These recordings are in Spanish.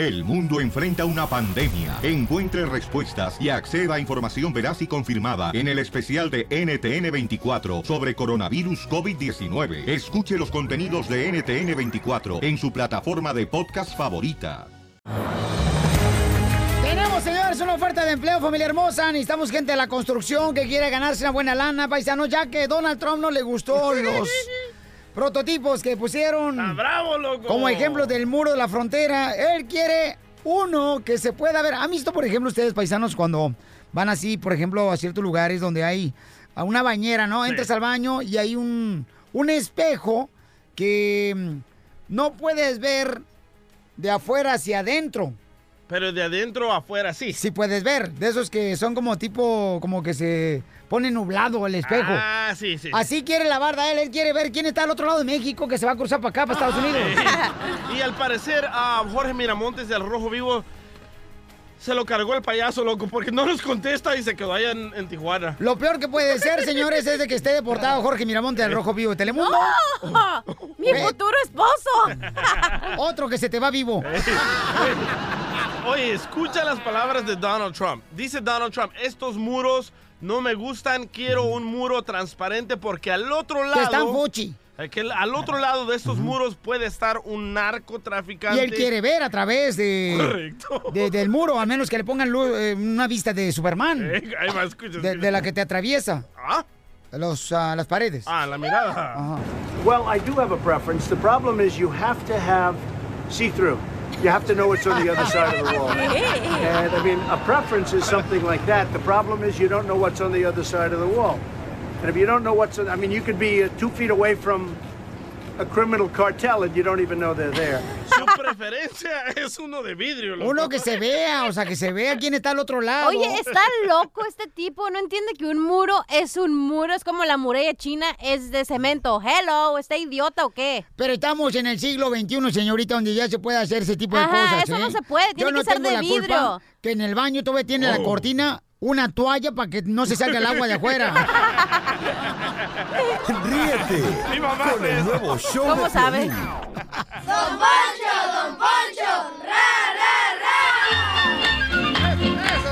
El mundo enfrenta una pandemia. Encuentre respuestas y acceda a información veraz y confirmada en el especial de NTN24 sobre coronavirus COVID-19. Escuche los contenidos de NTN24 en su plataforma de podcast favorita. Tenemos, señores, una oferta de empleo, familia hermosa. Necesitamos gente de la construcción que quiere ganarse una buena lana, paisanos, ya que Donald Trump no le gustó los prototipos que pusieron bravo, loco! como ejemplo del muro de la frontera. Él quiere uno que se pueda ver. ¿Han visto, por ejemplo, ustedes, paisanos, cuando van así, por ejemplo, a ciertos lugares donde hay a una bañera, ¿no? Entras al baño y hay un, un espejo que mm, no puedes ver de afuera hacia adentro. Pero de adentro a afuera sí. Sí puedes ver, de esos que son como tipo, como que se pone nublado el espejo. Ah, sí, sí. Así quiere la barda él, él quiere ver quién está al otro lado de México que se va a cruzar para acá, para Estados Unidos. y al parecer a Jorge Miramontes del Rojo Vivo se lo cargó el payaso, loco, porque no nos contesta y se quedó allá en, en Tijuana. Lo peor que puede ser, señores, es de que esté deportado Jorge Miramonte del Rojo Vivo de Telemundo. ¡No! ¡Mi Eh. futuro esposo! Otro que se te va vivo. Oye, escucha las palabras de Donald Trump. Dice Donald Trump, estos muros no me gustan, quiero un muro transparente porque al otro lado... Que están fuchi. eh, que al otro lado de estos muros puede estar un narcotraficante. Y él quiere ver a través de, Correcto. de- del muro, a menos que le pongan eh, una vista de Superman. Eh, ahí va, escucha, De, de la que te atraviesa. ¿Ah? Los, ah, las paredes. Ah, la mirada. Ajá. Well, I do have a preference. The problem is you have to have see-through. You have to know what's on the other side of the wall. And I mean, a preference is something like that. The problem is you don't know what's on the other side of the wall. And if you don't know what's on, I mean, you could be uh, two feet away from a criminal cartel and you don't even know they're there. Su preferencia es uno de vidrio. loco. Uno que se vea, o sea, que se vea quién está al otro lado. Oye, está loco este tipo. No entiende que un muro es un muro. Es como la muralla china es de cemento. Hello, ¿está idiota o qué? Pero estamos en el siglo XXI, señorita, donde ya se puede hacer ese tipo de Ajá, cosas. eso no ¿eh? se puede, tiene Yo no que ser tengo de la vidrio. culpa que en el baño todavía tiene la Oh. cortina una toalla para que no se salga el agua de afuera. Ríete Mi mamá con el nuevo show ¿Cómo de sabe? Piolín. Don Poncho, Don Poncho, ra, ra,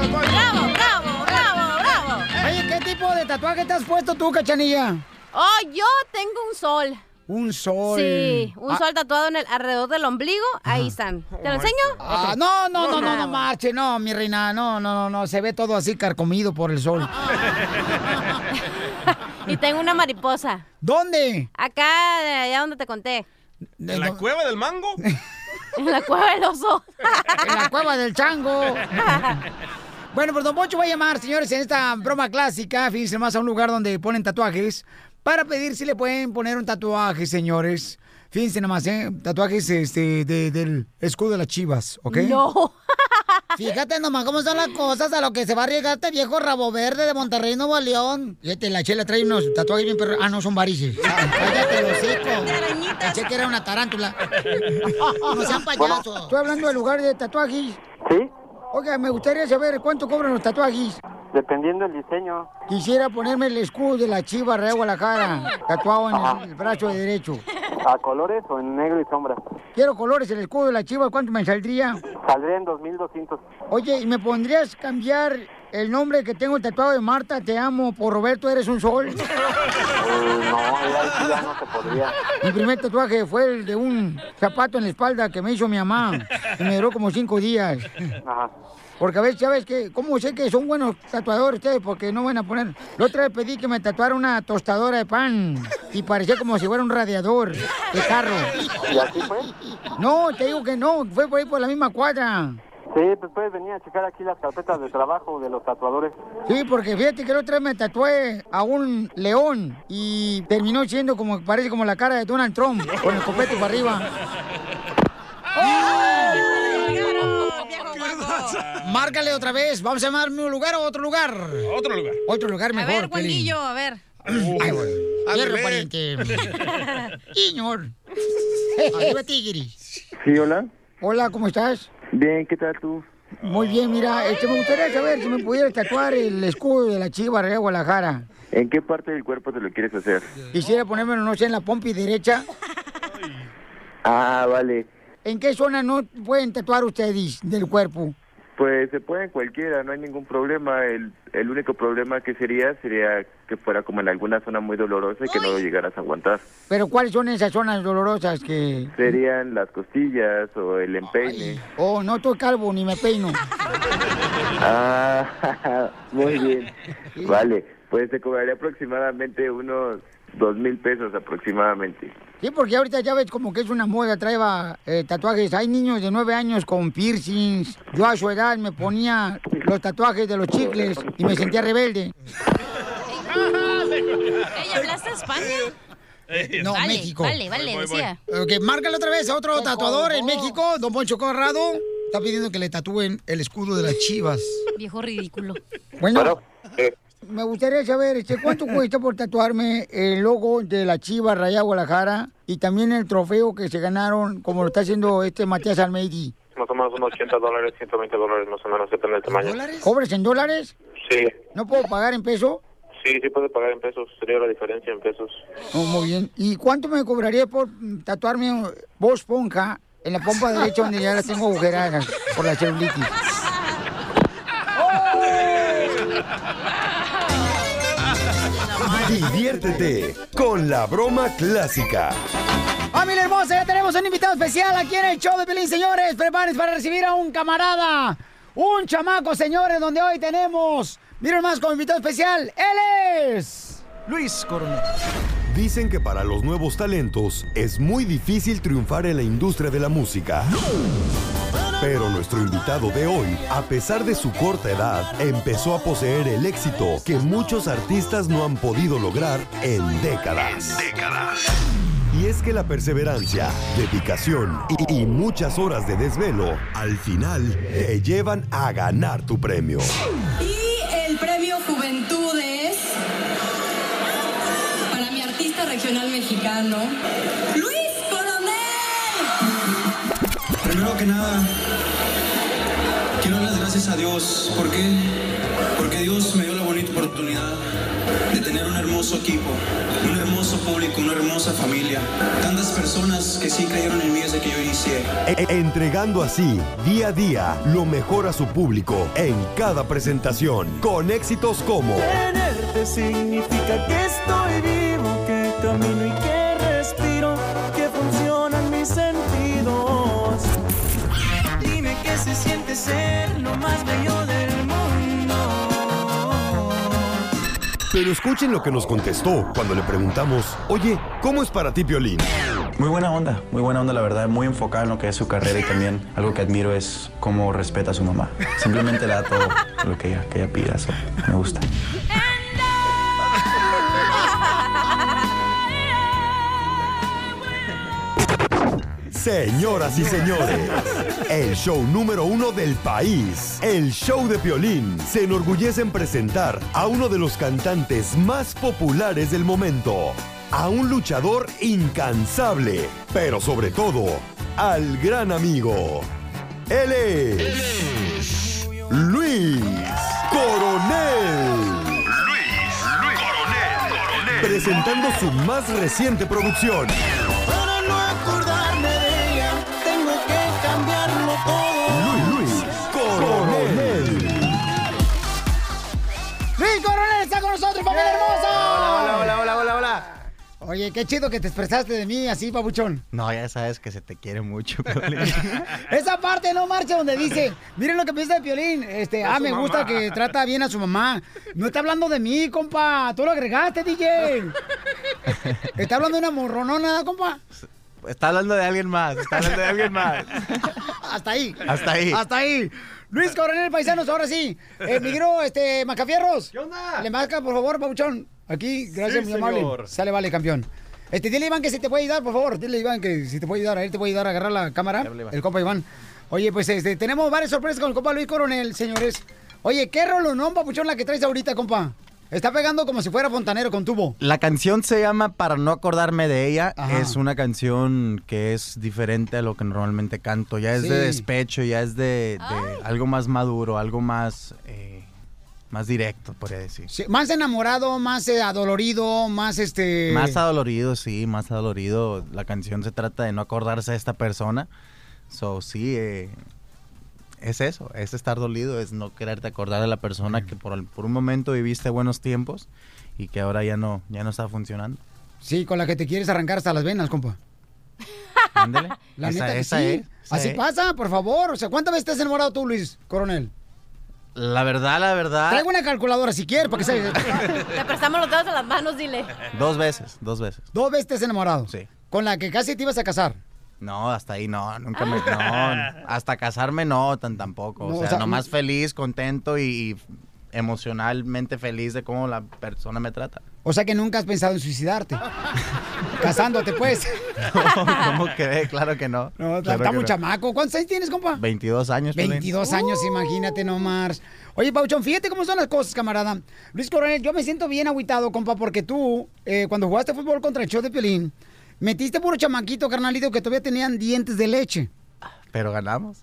¡Bravo, bravo, bravo, bravo! Oye, ¿qué tipo de tatuaje te has puesto tú, cachanilla? Oh, yo tengo un sol. Un sol. Sí, un Ah, sol tatuado en el alrededor del ombligo. Ahí están. ¿Te lo enseño? ah, no, no, no, no, no Ah, marche, no, mi reina, no, no, no, no, se ve todo así carcomido por el sol. Y tengo una mariposa. ¿Dónde? Acá, de allá donde te conté. ¿En la cueva del mango? En la cueva del oso. En la cueva del chango. Bueno, pues Don Poncho va a llamar, señores, en esta broma clásica, fíjense más a un lugar donde ponen tatuajes, para pedir si le pueden poner un tatuaje, señores. Fíjense nomás, ¿eh? Tatuajes este, de- del escudo de las chivas, ¿ok? No. Fíjate nomás cómo son las cosas a lo que se va a arriesgar este viejo rabo verde de Monterrey, Nuevo León. Fíjate, la chela trae unos tatuajes bien perros. Ah, no, son varices. Cállate los hocico. Pensé que era una tarántula. No sean payasos. Estoy hablando del lugar de tatuajes. Sí, Oiga, me gustaría saber cuánto cobran los tatuajes. dependiendo del diseño. Quisiera ponerme el escudo de la chiva Real Guadalajara, tatuado en el, el brazo de derecho. ¿A colores o en negro y sombra? Quiero colores, el escudo de la chiva, ¿cuánto me saldría? Saldría en 2200. Oye, ¿y me pondrías cambiar el nombre que tengo tatuado de Marta, te amo, por Roberto, eres un sol? No, sí ya no se podría. Mi primer tatuaje fue el de un zapato en la espalda que me hizo mi mamá. Y me duró como cinco días. Ajá. Porque a veces, ¿sabes qué? ¿Cómo sé que son buenos tatuadores ustedes? Porque no van a poner... La otra vez pedí que me tatuara una tostadora de pan. Y parecía como si fuera un radiador de carro. ¿Y así fue? No, te digo que no. Fue por ahí por la misma cuadra. Sí, pues puedes venir a checar aquí las carpetas de trabajo de los tatuadores. Sí, porque fíjate que la otra vez me tatué a un león y terminó siendo como, parece como la cara de Donald Trump, con el copete para arriba. Márcale otra vez. Vamos a llamarme un lugar o otro lugar. Otro lugar. Otro lugar A mejor. ver, Piolín. Juanillo, a ver. Ay, güey. Fierro, Ándale. pariente. Señor. Arriba, tigris. Sí, hola. Hola, ¿cómo estás? Bien, ¿qué tal tú? Muy bien, mira, este, me gustaría saber si me pudieras tatuar el escudo de la Chiva Real Guadalajara. ¿En qué parte del cuerpo te lo quieres hacer? Quisiera ponérmelo, no sé, en la pompi derecha. Ah, vale. ¿en qué zona no pueden tatuar ustedes del cuerpo? Pues se puede en cualquiera, no hay ningún problema. El, el único problema que sería sería que fuera como en alguna zona muy dolorosa y que no lo llegaras a aguantar. Pero ¿cuáles son esas zonas dolorosas que... Serían las costillas o el empeine. Oh, no estoy calvo ni me peino. Ah, muy bien. Vale, pues te cobraría aproximadamente unos dos mil pesos aproximadamente. Sí, porque ahorita ya ves como que es una moda, traeba eh, tatuajes. Hay niños de nueve años con piercings. Yo a su edad me ponía los tatuajes de los chicles y me sentía rebelde. Ey, ¿hablaste España? No, vale, México. Vale, vale, decía. Ok, márcale otra vez a otro tatuador en México, don Poncho Corrado. Está pidiendo que le tatúen el escudo de las chivas. Viejo ridículo. Bueno, me gustaría saber este, cuánto cuesta por tatuarme el logo de la Chiva Raya Guadalajara y también el trofeo que se ganaron, como lo está haciendo este Matías Almeidi. Más o menos unos 80 dólares, 120 dólares más o menos, depende del tamaño. ¿Cobres en dólares? Sí, ¿No puedo pagar en peso? sí, sí puede pagar en pesos, sería la diferencia en pesos. Oh, muy bien. ¿Y cuánto me cobraría por tatuarme voz ponja en la pompa derecha donde ya la tengo agujeradas por la celulitis? Diviértete con la broma clásica. ¡Familia hermosa! Ya tenemos un invitado especial aquí en el show de Pelín, señores. Prepárense para recibir a un camarada, un chamaco, señores, donde hoy tenemos, miren más, como invitado especial, él es... Luis Coronel. Dicen que para los nuevos talentos es muy difícil triunfar en la industria de la música. Pero nuestro invitado de hoy, a pesar de su corta edad, empezó a poseer el éxito que muchos artistas no han podido lograr en décadas. Y es que la perseverancia, dedicación y, y muchas horas de desvelo, al final te llevan a ganar tu premio. Y el premio Juventud es para mi artista regional mexicano, Luis Primero que nada, quiero dar las gracias a Dios. ¿Por qué? Porque Dios me dio la bonita oportunidad de tener un hermoso equipo, un hermoso público, una hermosa familia. Tantas personas que sí creyeron en mí desde que yo inicié. E- entregando así, día a día, lo mejor a su público en cada presentación, con éxitos como Tenerte significa que estoy vivo, que camino y que ser lo más bello del mundo. Pero escuchen lo que nos contestó cuando le preguntamos, oye, ¿cómo es para ti Piolín? Muy buena onda, muy buena onda, la verdad, muy enfocada en lo que es su carrera y también algo que admiro es cómo respeta a su mamá. Simplemente le da todo lo que ella, que ella pida, eso me gusta. Señoras y señores, el show número uno del país, el show de Piolín, se enorgullece en presentar a uno de los cantantes más populares del momento, a un luchador incansable, pero sobre todo, al gran amigo. Él es Luis Coronel. Presentando su más reciente producción. Oye, qué chido que te expresaste de mí así, papuchón. No, ya sabes que se te quiere mucho, Piolín. Esa parte no marcha donde dice, miren lo que piensa de Piolín. Este, ah, me gusta mamá. que trata bien a su mamá. No está hablando de mí, compa. Tú lo agregaste, DJ. Está hablando de una morronona, compa. Está hablando de alguien más, está hablando de alguien más. Hasta ahí. Hasta ahí. Hasta ahí. Luis Coronel Paisanos, ahora sí. Eh, mi este, Macafierros. ¿Qué onda? Le marca, por favor, Pabuchón. Aquí, gracias, Sí, muy amable. señor. Sale, vale, campeón. Este, dile, Iván, que si te puede ayudar, por favor. Dile, Iván, que si te puede ayudar. A él te puede ayudar a agarrar la cámara. El compa Iván. Oye, pues este, tenemos varias sorpresas con el compa Luis Coronel, señores. Oye, ¿qué rolonón, papuchón, la que traes ahorita, compa? Está pegando como si fuera fontanero con tubo. La canción se llama Para no acordarme de ella. Ajá. Es una canción que es diferente a lo que normalmente canto. Ya es Sí. de despecho, ya es de, de algo más maduro, algo más, eh, más directo, podría decir. Sí, más enamorado, más eh, adolorido, más este... Más adolorido, sí, más adolorido. La canción se trata de no acordarse de esta persona, So, sí, eh, es eso, es estar dolido, es no quererte acordar de la persona que por, por un momento viviste buenos tiempos y que ahora ya no, ya no está funcionando. Sí, con la que te quieres arrancar hasta las venas, compa. Ándale. La Esa- neta que esa sí. es, esa Así es. pasa, por favor. O sea, ¿cuántas veces te has enamorado tú, Luis Coronel? La verdad, la verdad, Traigo una calculadora si quieres, para que se... Te prestamos los dedos de las manos, dile. dos veces, dos veces. Dos veces te has enamorado. Sí. Con la que casi te ibas a casar. No, hasta ahí no, nunca me... No, hasta casarme no, tan tampoco. No, o o sea, sea, nomás feliz, contento y, y emocionalmente feliz de cómo la persona me trata. O sea que nunca has pensado en suicidarte. Casándote, pues. ¿Cómo que? Claro que no. No, está, Claro está que muy no. chamaco. ¿Cuántos años tienes, compa? 22 años. Piolín. 22 años, imagínate nomás. Oye, Pauchón, fíjate cómo son las cosas, camarada. Luis Coronel, yo me siento bien agüitado, compa, porque tú, eh, cuando jugaste fútbol contra el show de Piolín, metiste puro chamaquito, carnalito, que todavía tenían dientes de leche. Pero ganamos.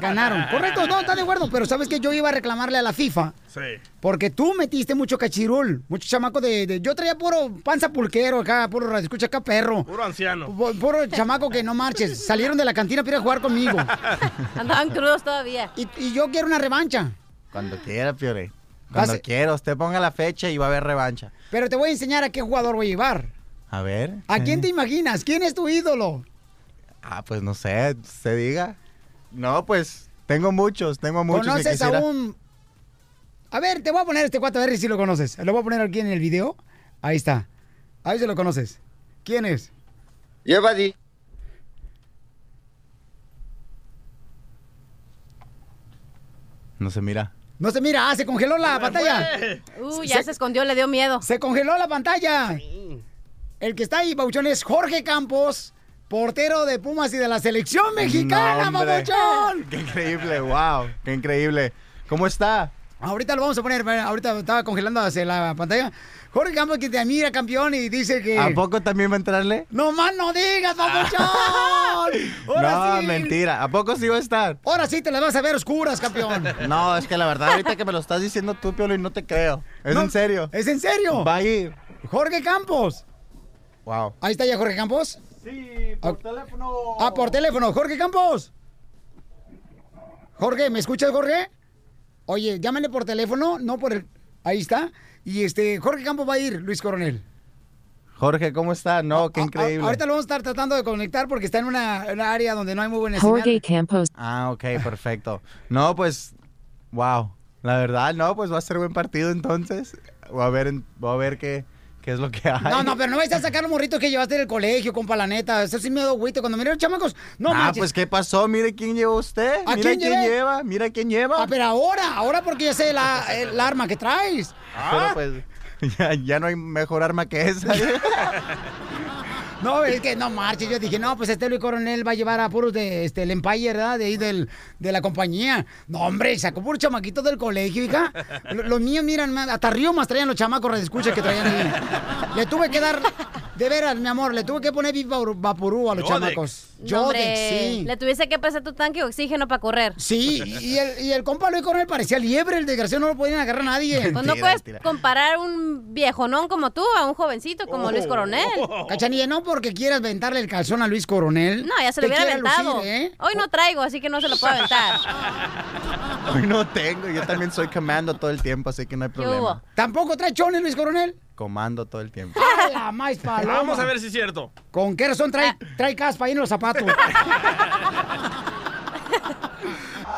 Ganaron. Correcto, no, está de acuerdo, pero sabes que yo iba a reclamarle a la FIFA. Sí. Porque tú metiste mucho cachirul, mucho chamaco de, de- Yo traía puro panza pulquero acá, puro radio, escucha acá perro. Puro anciano. Pu- Puro chamaco que no marches. Salieron de la cantina para ir a jugar conmigo. Andaban crudos todavía. Y, y yo quiero una revancha. Cuando quiera, Piore. Cuando Hace- quiera, usted ponga la fecha y va a haber revancha. Pero te voy a enseñar a qué jugador voy a llevar. A ver. ¿A quién te imaginas? ¿Quién es tu ídolo? Ah, pues no sé, se diga. No, pues tengo muchos, tengo muchos ¿Conoces quisiera. a un...? A ver, te voy a poner este cuatro a ver si lo conoces. Lo voy a poner aquí en el video. Ahí está. A ver si lo conoces. ¿Quién es? Lleva di. No se mira. No se mira, ah, se congeló la pantalla. Uh, ya se, escondió, le dio miedo. Se congeló la pantalla. El que está ahí, Pabuchón, es Jorge Campos, portero de Pumas y de la selección mexicana, No, hombre. Pabuchón. Qué increíble, wow, qué increíble. ¿Cómo está? Ahorita lo vamos a poner, ahorita estaba congelando hacia la pantalla. Jorge Campos que te admira, campeón, y dice que... ¿A poco también va a entrarle? ¡No más no digas, Pabuchón! Ahora no, sí. mentira. ¿A poco sí va a estar? Ahora sí te las vas a ver oscuras, campeón. No, es que la verdad, ahorita que me lo estás diciendo tú, Piolo, y no te creo. ¿Es No, en serio? ¿Es en serio? Va a ir. Jorge Campos. Wow. Ahí está ya Jorge Campos. Sí, por teléfono. Ah, por teléfono. Jorge Campos. Jorge, ¿me escuchas, Jorge? Oye, llámale por teléfono, no por el... Ahí está. Y este, Jorge Campos va a ir, Luis Coronel. Jorge, ¿cómo está? No, qué A- increíble. ahorita lo vamos a estar tratando de conectar porque está en una, área donde no hay muy buena Jorge señal. Campos. Ah, ok, perfecto. No, pues, wow. La verdad, no, pues va a ser buen partido entonces. Voy a ver, voy a ver qué, qué es lo que hay. No, no, pero no vais a sacar los morritos que llevaste del colegio, compa, la neta. Eso sí me da güito. Cuando miré a los chamacos, no ah, manches. pues, ¿qué pasó? Mire quién lleva usted. ¿A Mira quién llevé? lleva. Mira quién lleva. Ah, pero ahora, ahora porque ya sé la, el arma que traes. Pero pues, ya, ya no hay mejor arma que esa. No, es que no marches. Yo dije, no, pues este Luis Coronel va a llevar a puros de este, el Empire, ¿verdad? De ahí del, de la compañía. No, hombre, sacó puros chamaquitos del colegio, hija. Lo- Los míos, miran, hasta riomas traían los chamacos, escucha que traían ahí. Le tuve que dar, de veras, mi amor, le tuve que poner Vaporú- a los Yodex. chamacos. Hombre, sí. Le tuviese que pasar tu tanque de oxígeno para correr. Sí, y el, y el compa Luis Coronel parecía liebre, el desgraciado no lo podían agarrar a nadie. Pues no puedes comparar un viejonón como tú a un jovencito como Luis Coronel. Cachanilla, no porque quieras ventarle el calzón a Luis Coronel. No, ya se lo hubiera aventado. lucir, ¿eh? Hoy no traigo, así que no se lo puedo aventar. Hoy no tengo. Yo también soy comando todo el tiempo, así que no hay problema. ¿Tampoco trae chones, Luis Coronel? Comando todo el tiempo. ¡A la más paloma! Vamos a ver si es cierto. ¿Con qué razón trae, trae caspa ahí en los zapatos?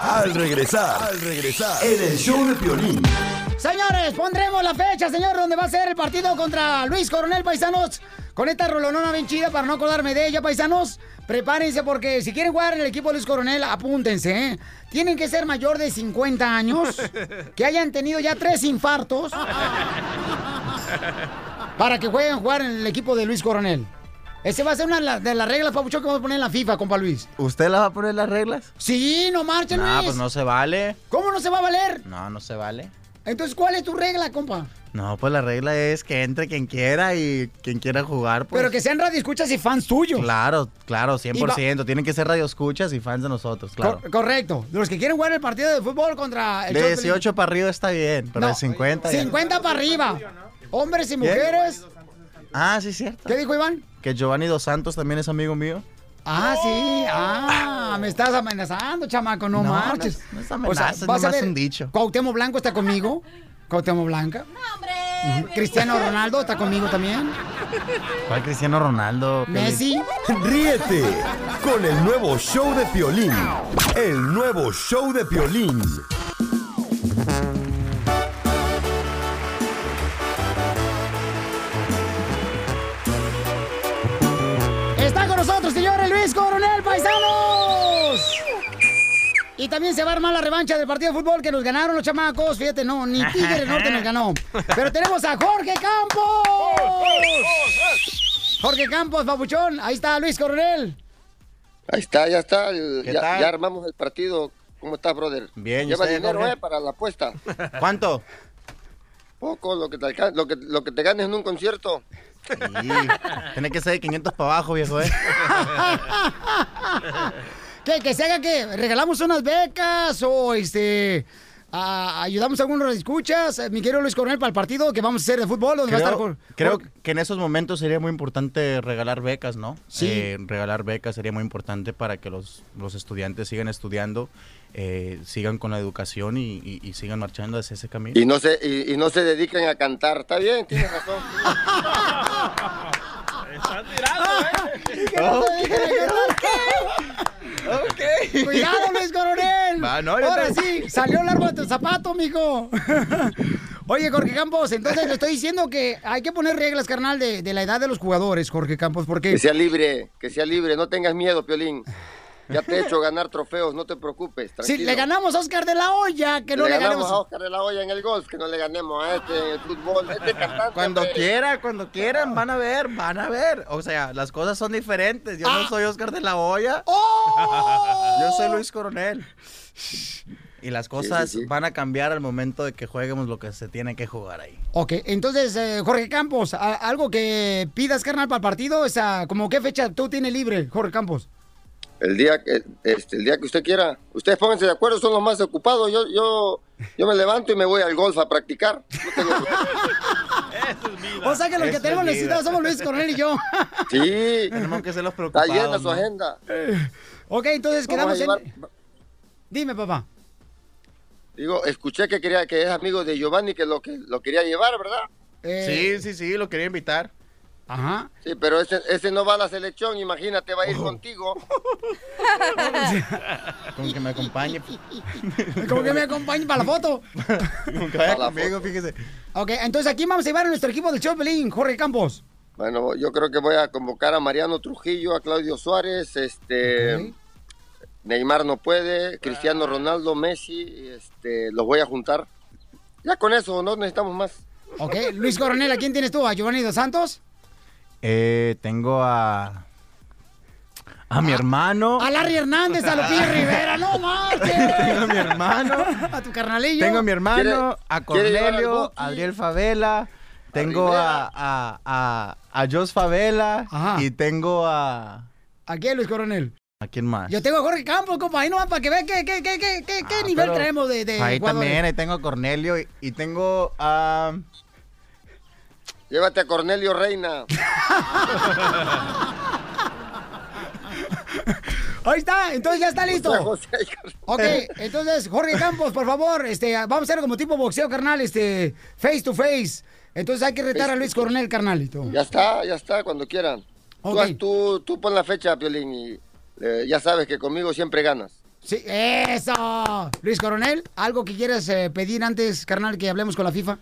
Al regresar, al regresar, en el show de Piolín. Señores, pondremos la fecha, señor, donde va a ser el partido contra Luis Coronel, paisanos. Con esta rolonona bien chida para no acordarme de ella, paisanos. Prepárense porque si quieren jugar en el equipo de Luis Coronel, apúntense, ¿eh? Tienen que ser mayor de 50 años, que hayan tenido ya tres infartos, para que jueguen jugar en el equipo de Luis Coronel. Ese va a ser una de la- de las reglas, Papucho, que vamos a poner en la FIFA, compa Luis. ¿Usted la va a poner las reglas? Sí, no marchen, No, Luis. pues no se vale. ¿Cómo no se va a valer? No, no se vale. Entonces, ¿cuál es tu regla, compa? No, pues la regla es que entre quien quiera y quien quiera jugar, pues. Pero que sean radioescuchas y fans tuyos. Claro, claro, 100%. Tienen que ser radioescuchas y fans de nosotros, claro. Cor- correcto. Los que quieren jugar el partido de fútbol contra el De show de 18 para arriba está bien, pero No, de 50 ya- 50 para arriba. Hombres y mujeres. Ah, sí, cierto. ¿Qué dijo Iván? Que Giovanni Dos Santos también es amigo mío. Ah, sí. Ah, me estás amenazando, chamaco, no, No, marches. no es- no es amenaza, vas a ver, un dicho. Cuauhtémoc Blanco está conmigo. Cuauhtémoc Blanca. Ujú. Cristiano Ronaldo está conmigo también. ¿Cuál Cristiano Ronaldo? Messi. Ríete con el nuevo show de Piolín. El nuevo show de Piolín. Está con nosotros, señores Luis Coronel, paisanos. Y también se va a armar la revancha del partido de fútbol que nos ganaron los chamacos. Fíjate, no, ni Tigre del Norte nos ganó. Pero tenemos a Jorge Campos. Jorge Campos, papuchón. Ahí está Luis Coronel. Ahí está, ya está. el- ¿Qué Ya, armamos el partido. ¿Cómo estás, brother? Bien, ¿y Lleva usted, dinero, Jorge? eh, para la apuesta. ¿Cuánto? Poco, lo que te, alcan- lo que, lo que te ganes en un concierto. Sí, tiene que ser de 500 para abajo, viejo, ¿eh? ¿Qué? Que se haga que regalamos unas becas o este a- ayudamos a algunos escuchas, mi querido Luis Coronel, para el partido que vamos a hacer de fútbol, donde va a estar Creo, creo que en esos momentos sería muy importante regalar becas, ¿no? Sí. Eh, regalar becas sería muy importante para que los, los estudiantes sigan estudiando, eh, sigan con la educación y, y- y sigan marchando hacia ese camino. Y no se, y, y no se dediquen a cantar. Está bien, tienes razón. Están tirando, ¿eh? Te dejen Ok. Cuidado, Luis Coronel. Va, no, yo Ahora te- sí, salió el árbol de tu zapato, mijo. Oye, Jorge Campos, entonces le estoy diciendo que hay que poner reglas, carnal, de, de la edad de los jugadores, Jorge Campos, porque... Que sea libre, que sea libre. No tengas miedo, Piolín. Ya te he hecho ganar trofeos, no te preocupes. Si Tranquilo. le ganamos a Oscar de la Hoya, que no le, ganamos ganemos... a Oscar de la Hoya en el golf, que no le ganemos a este en el fútbol. Este cantante, Cuando hombre. quiera, cuando quieran, van a ver, van a ver. O sea, las cosas son diferentes. Yo no soy Oscar de la Hoya. ¡Oh! Yo soy Luis Coronel. Y las cosas sí, sí. van a cambiar al momento de que jueguemos lo que se tiene que jugar ahí. Ok, entonces, eh, Jorge Campos, algo que pidas, carnal, para el partido, o sea, como qué fecha tú tienes libre, Jorge Campos. El día que este, el día que usted quiera. Ustedes pónganse de acuerdo, son los más ocupados. Yo yo yo me levanto y me voy al golf a practicar. No tengo- O sea que los que tenemos necesitados somos Luis Coronel y yo. Sí, Tenemos que ser los está preocupados. llena su agenda. ok, entonces quedamos en... Dime, papá. Digo, escuché que quería que es amigo de Giovanni que lo que lo quería llevar, ¿verdad? Eh, Sí, sí, sí, lo quería invitar. Ajá. Sí, pero ese, ese no va a la selección, imagínate, va a ir Oh. contigo. Con que me acompañe. Como que me acompañe para la foto. Con que vaya Para la conmigo, foto. fíjese. Ok, entonces aquí vamos a llevar a nuestro equipo del show Pelín, Jorge Campos. Bueno, yo creo que voy a convocar a Mariano Trujillo, a Claudio Suárez, este. Neymar no puede, Cristiano Ronaldo, Messi, este, los voy a juntar. Ya con eso, no necesitamos más. Ok, Luis Coronel, ¿a quién tienes tú? ¿A Giovanni Dos Santos? Eh, tengo a. A mi hermano. A Larry Hernández, a Lupillo Rivera, no marches. Tengo a mi hermano. A tu carnalillo. Tengo a mi hermano, ¿Quiere- a Cornelio, a Ariel Favela. Tengo a, a, a, a Jos Favela. Ajá. Y tengo a. ¿A quién, Luis Coronel? ¿A quién más? Yo tengo a Jorge Campos, compa, ahí nomás para que vean qué, qué, qué, qué, qué, qué Ah, nivel traemos de, de Ahí jugadores. también, ahí tengo a Cornelio y, y tengo a. Llévate a Cornelio Reina. Ahí está, entonces ya está listo. Ok, entonces, Jorge Campos, por favor, este, vamos a hacer como tipo boxeo, carnal, este, face to face. Entonces hay que retar a Luis Coronel, carnalito. Ya está, ya está, cuando quieran. Tú, Ok. haz- tú, tú pon la fecha, Piolín, y eh, ya sabes que conmigo siempre ganas. Sí, eso. Luis Coronel, ¿algo que quieras eh, pedir antes, carnal, que hablemos con la FIFA?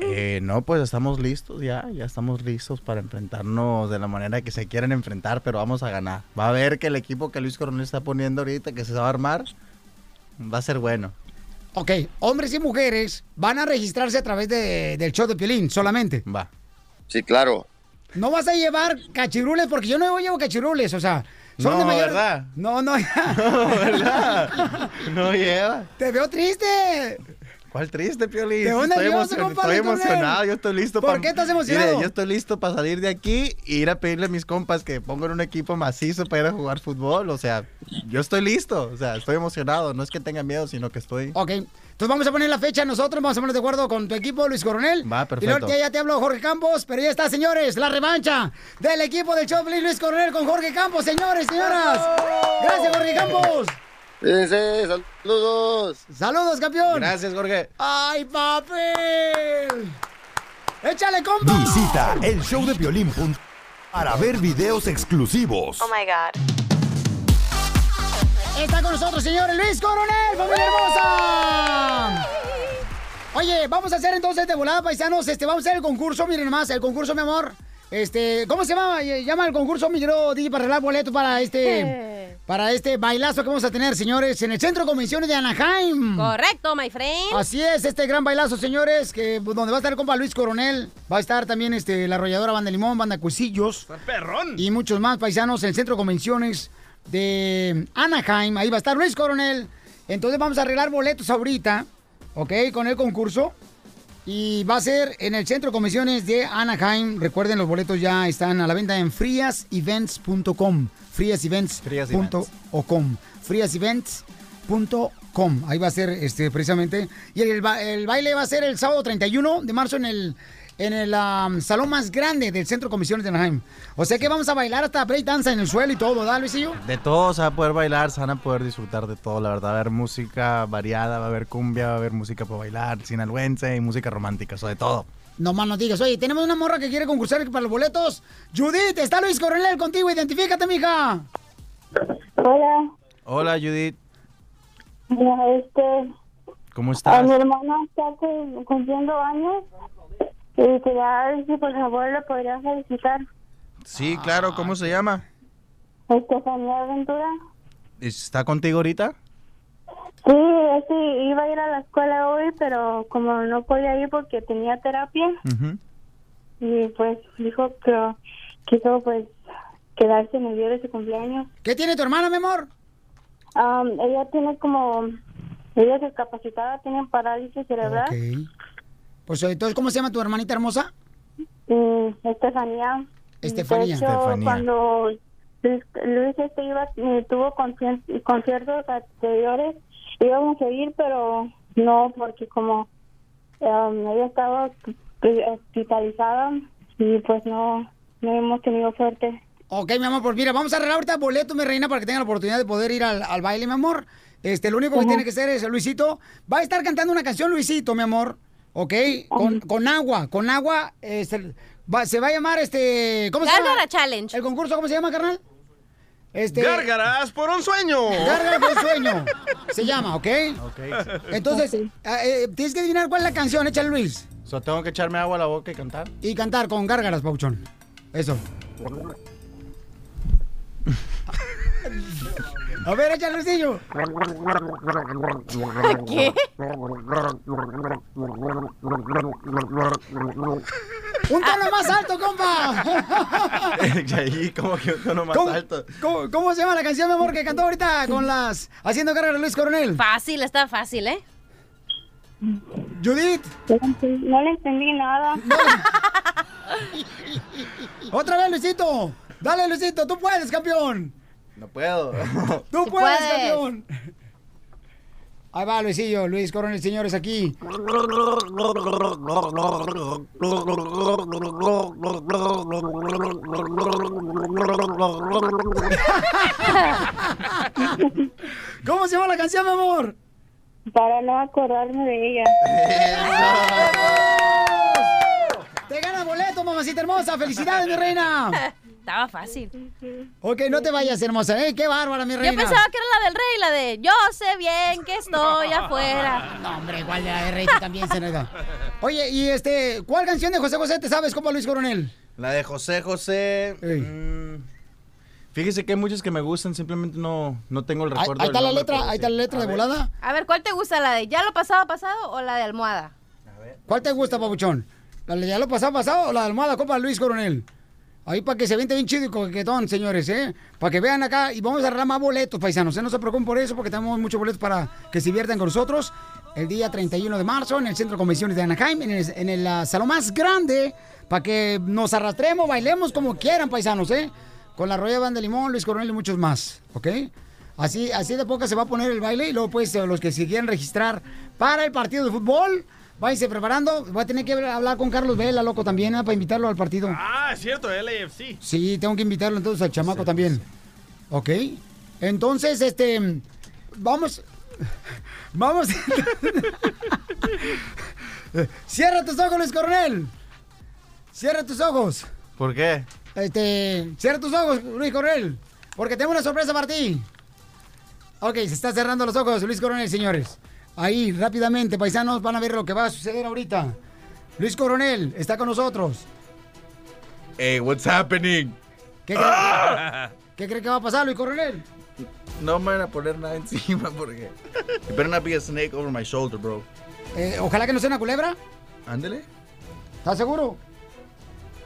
Eh, no, pues estamos listos ya, ya estamos listos para enfrentarnos de la manera que se quieran enfrentar, pero vamos a ganar. Va a ver que el equipo que Luis Coronel está poniendo ahorita, que se va a armar, va a ser bueno. Ok, hombres y mujeres van a registrarse a través de- del show de Piolín solamente. Va. Sí, claro. No vas a llevar cachirules porque yo no llevo cachirules, o sea, son No, de mayor... ¿verdad? No, no, No, ¿verdad? No lleva. te veo triste. ¿Cuál triste, Piolín? ¿Te estoy nervioso, emocion- compa, estoy emocionado, yo estoy listo. ¿Por pa- qué estás emocionado? Mire, yo estoy listo para salir de aquí e ir a pedirle a mis compas que pongan un equipo macizo para ir a jugar fútbol. O sea, yo estoy listo. O sea, estoy emocionado. No es que tenga miedo, sino que estoy... Ok, entonces vamos a poner la fecha nosotros, vamos a poner de acuerdo con tu equipo, Luis Coronel. Va, Y perfecto. luego ya te habló Jorge Campos, pero ya está, señores, la revancha del equipo del de Luis Coronel con Jorge Campos, señores, señoras. Gracias, Jorge Campos. Fíjense, saludos. Saludos, campeón. Gracias, Jorge. ¡Ay, papel! ¡Échale, compa! Visita el show de Piolín.com para ver videos exclusivos. Oh my God. Está con nosotros, señores Luis Coronel, familia hermosa. Oye, vamos a hacer entonces de volada, paisanos. Este, vamos a hacer el concurso, miren más, el concurso, mi amor. Este, ¿cómo se llama? Eh, Llama el concurso, mi querido DJ, para arreglar boleto para este, para este bailazo que vamos a tener, señores, en el Centro de Convenciones de Anaheim. Correcto, my friend. Así es, este gran bailazo, señores, que donde va a estar el compa Luis Coronel, va a estar también este, la arrolladora Banda Limón, Banda Cuisillos. perrón! Y muchos más paisanos en el Centro de Convenciones de Anaheim. Ahí va a estar Luis Coronel. Entonces vamos a arreglar boletos ahorita, ¿ok? Con el concurso. Y va a ser en el Centro de Convenciones de Anaheim. Recuerden, los boletos ya están a la venta en friasevents.com. Friasevents.com. Friasevents.com. Ahí va a ser este, precisamente. Y el, ba- el baile va a ser el sábado 31 de marzo en el, en el salón más grande del Centro de Convenciones de Anaheim. O sea que vamos a bailar hasta break danza en el suelo y todo, ¿verdad, Luisillo? De todo, se va a poder bailar, se van a poder disfrutar de todo, la verdad. Va a haber música variada, va a haber cumbia, va a haber música para bailar, sinaloense y música romántica, eso de todo. No más nos digas, oye, tenemos una morra que quiere concursar para los boletos. Judith, está Luis Coronel contigo, identifícate, mija. Hola, Hola, Judith, mira, este, ¿cómo a estás? mi hermana está cu- cumpliendo años y quería ver si por favor le podría felicitar. Sí, claro, ¿cómo se llama? Estefanía Ventura. ¿Está contigo ahorita? Sí, sí, iba a ir a la escuela hoy, pero como no podía ir porque tenía terapia, y pues dijo que quiso pues quedarse en el día de su cumpleaños. ¿Qué tiene tu hermana, mi amor? Am, ella tiene como, ella es discapacitada, tiene parálisis cerebral. Ok. Pues entonces, ¿cómo se llama tu hermanita hermosa? Mm, Estefanía. Estefanía. De hecho, Estefanía. cuando Luis, Luis este iba, eh, tuvo conciertos anteriores, íbamos a ir, pero no, porque como um, ella estaba hospitalizada y pues no, no hemos tenido suerte. Ok, mi amor, pues mira, vamos a arreglar ahorita boleto, mi reina, para que tenga la oportunidad de poder ir al, al baile, mi amor. Este, lo único que tiene que hacer es, Luisito, va a estar cantando una canción, Luisito, mi amor, ¿ok? Con, con agua, con agua, este, va- se va a llamar, este, ¿cómo se llama? Gárgara Challenge. ¿El concurso cómo se llama, carnal? Este... Gárgaras por un sueño. Gárgaras por un sueño. Se llama, ¿ok? Entonces, ah, eh, tienes que adivinar cuál es la canción, échale Luis. So, tengo que echarme agua a la boca y cantar. Y cantar con gárgaras, Pauchón. Eso. A ver, échale Luisillo. ¿Qué? Un tono más alto, compa. y ahí como que un tono más ¿Cómo, alto. cómo- cómo se llama la canción, mi amor, que cantó ahorita con las... Haciendo carrera Luis Coronel? Fácil, está fácil, ¿eh? Judith. No le entendí nada. Otra vez, Luisito. Dale, Luisito, tú puedes, campeón. No puedo. Tú Sí puedes, puedes. campeón. Ahí va, Luisillo, Luis Coronel, señores, aquí. ¿Cómo se llama la canción, mi amor? Para no acordarme de ella. ¡Te gana boleto, mamacita hermosa! ¡Felicidades, mi reina! Estaba fácil. Ok, no te vayas, hermosa. ¡Eh, qué bárbara, mi reina! Yo pensaba que era la del rey, la de yo sé bien que estoy afuera. No, hombre, igual de rey también, Zenaida. Oye, y este, ¿cuál canción de José José te sabes, compa Luis Coronel? La de José José. mm, fíjese que hay muchas que me gustan, simplemente no, no tengo el Ahí, recuerdo. ahí está la letra, ahí sí. está la letra A de ver. volada. A ver, ¿cuál te gusta? ¿La de ya lo pasado pasado o la de almohada? ¿Cuál te gusta, papuchón? ¿La de ya lo pasado pasado o la de almohada, compa Luis Coronel? Ahí para que se viente bien chido y coquetón, señores, ¿eh? Para que vean acá y vamos a arreglar más boletos, paisanos. ¿eh? No se preocupen por eso porque tenemos muchos boletos para que se diviertan con nosotros. el día 31 de marzo en el Centro de Convenciones de Anaheim, en el, en ah, salón más grande, para que nos arrastremos, bailemos como quieran, paisanos, ¿eh? Con la Roya Banda Limón, Luis Coronel y muchos más, ¿ok? Así, así de poca se va a poner el baile y luego pues los que se quieran registrar para el partido de fútbol, váyanse preparando. Voy a tener que hablar con Carlos Vela, loco, también, ¿eh? para invitarlo al partido. Ah, es cierto, LAFC. Sí, tengo que invitarlo entonces al chamaco también. ¿Ok? Entonces, este, vamos, vamos. Cierra tus ojos, Luis Coronel. Cierra tus ojos. ¿Por qué? Este, cierra tus ojos, Luis Coronel, porque tengo una sorpresa para ti. Ok, se está cerrando los ojos, Luis Coronel, señores. Ahí, rápidamente, paisanos, van a ver lo que va a suceder ahorita. Luis Coronel está con nosotros. Hey, what's happening? ¿Qué cree, ¿Qué cree que va a pasar, Luis Coronel? No me van a poner nada encima porque. It better not be a snake over my shoulder, bro. Eh, ojalá que no sea una culebra. Ándele. ¿Estás seguro?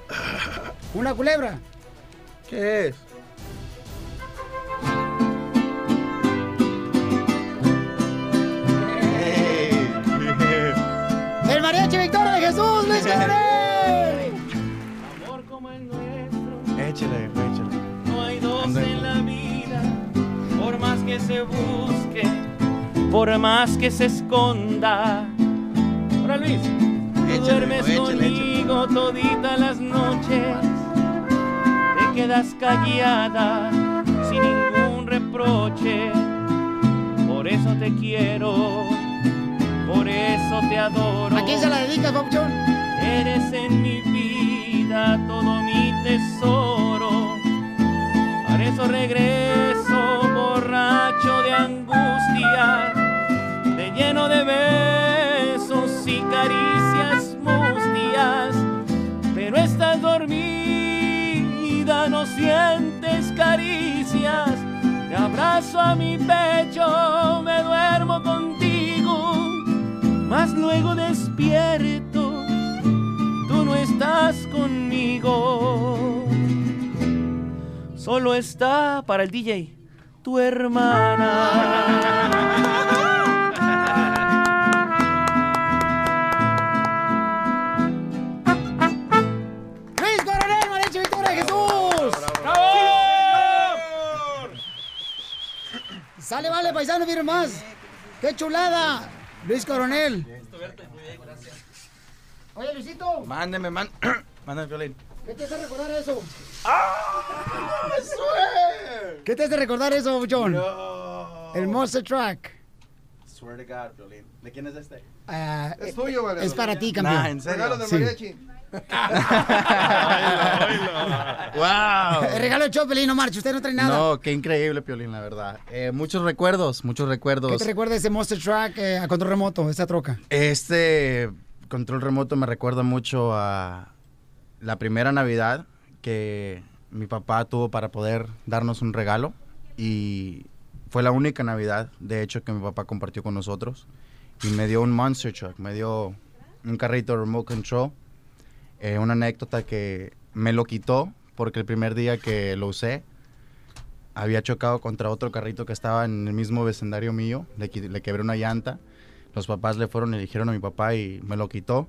¿Una culebra? ¿Qué es? Mariachi Victoria de Jesús, Luis Coronel! Échale, échale. No hay dos en la vida, por más que se busque, por más que se esconda. Ahora Luis, tú duermes échale, conmigo toditas las noches, te quedas callada sin ningún reproche. Por eso te quiero, por eso te adoro. ¿A quién se la dedicas, Papuchón? Eres en mi vida todo mi tesoro. Por eso regreso borracho de angustia, de lleno de besos y caricias mustias. Pero estás dormida, no sientes caricias. Te abrazo a mi pecho, me duermo contigo, mas luego despierto tú no estás conmigo. Solo está para el DJ tu hermana. ¡Luis Coronel, mariachi Victoria de Jesús! Sale, vale, paisano, miren más. ¡Qué chulada! Luis Coronel. Oye, Luisito, Mándeme, man. Mándame, violín. ¿qué te hace recordar eso? ¡Ah! ¿Qué te hace recordar eso, John? No. El Monster Truck. Swear to God, violín. ¿De quién es este? Ah, Es eh, tuyo, vale. Es para ti, campeón. Nah, ¿en serio? Regalo del Sí. ¡Wow! El regalo de Chopelín, no marche, usted no trae nada. No, qué increíble, Piolín, la verdad. Eh, muchos recuerdos, muchos recuerdos. ¿Qué te recuerda ese Monster Truck eh, a control remoto, esa troca? Este control remoto me recuerda mucho a la primera Navidad que mi papá tuvo para poder darnos un regalo y fue la única Navidad, de hecho, que mi papá compartió con nosotros y me dio un Monster Truck, me dio un carrito remote control, eh, una anécdota que me lo quitó porque el primer día que lo usé había chocado contra otro carrito que estaba en el mismo vecindario mío, le, le quebré una llanta. Los papás le fueron y dijeron a mi papá y me lo quitó.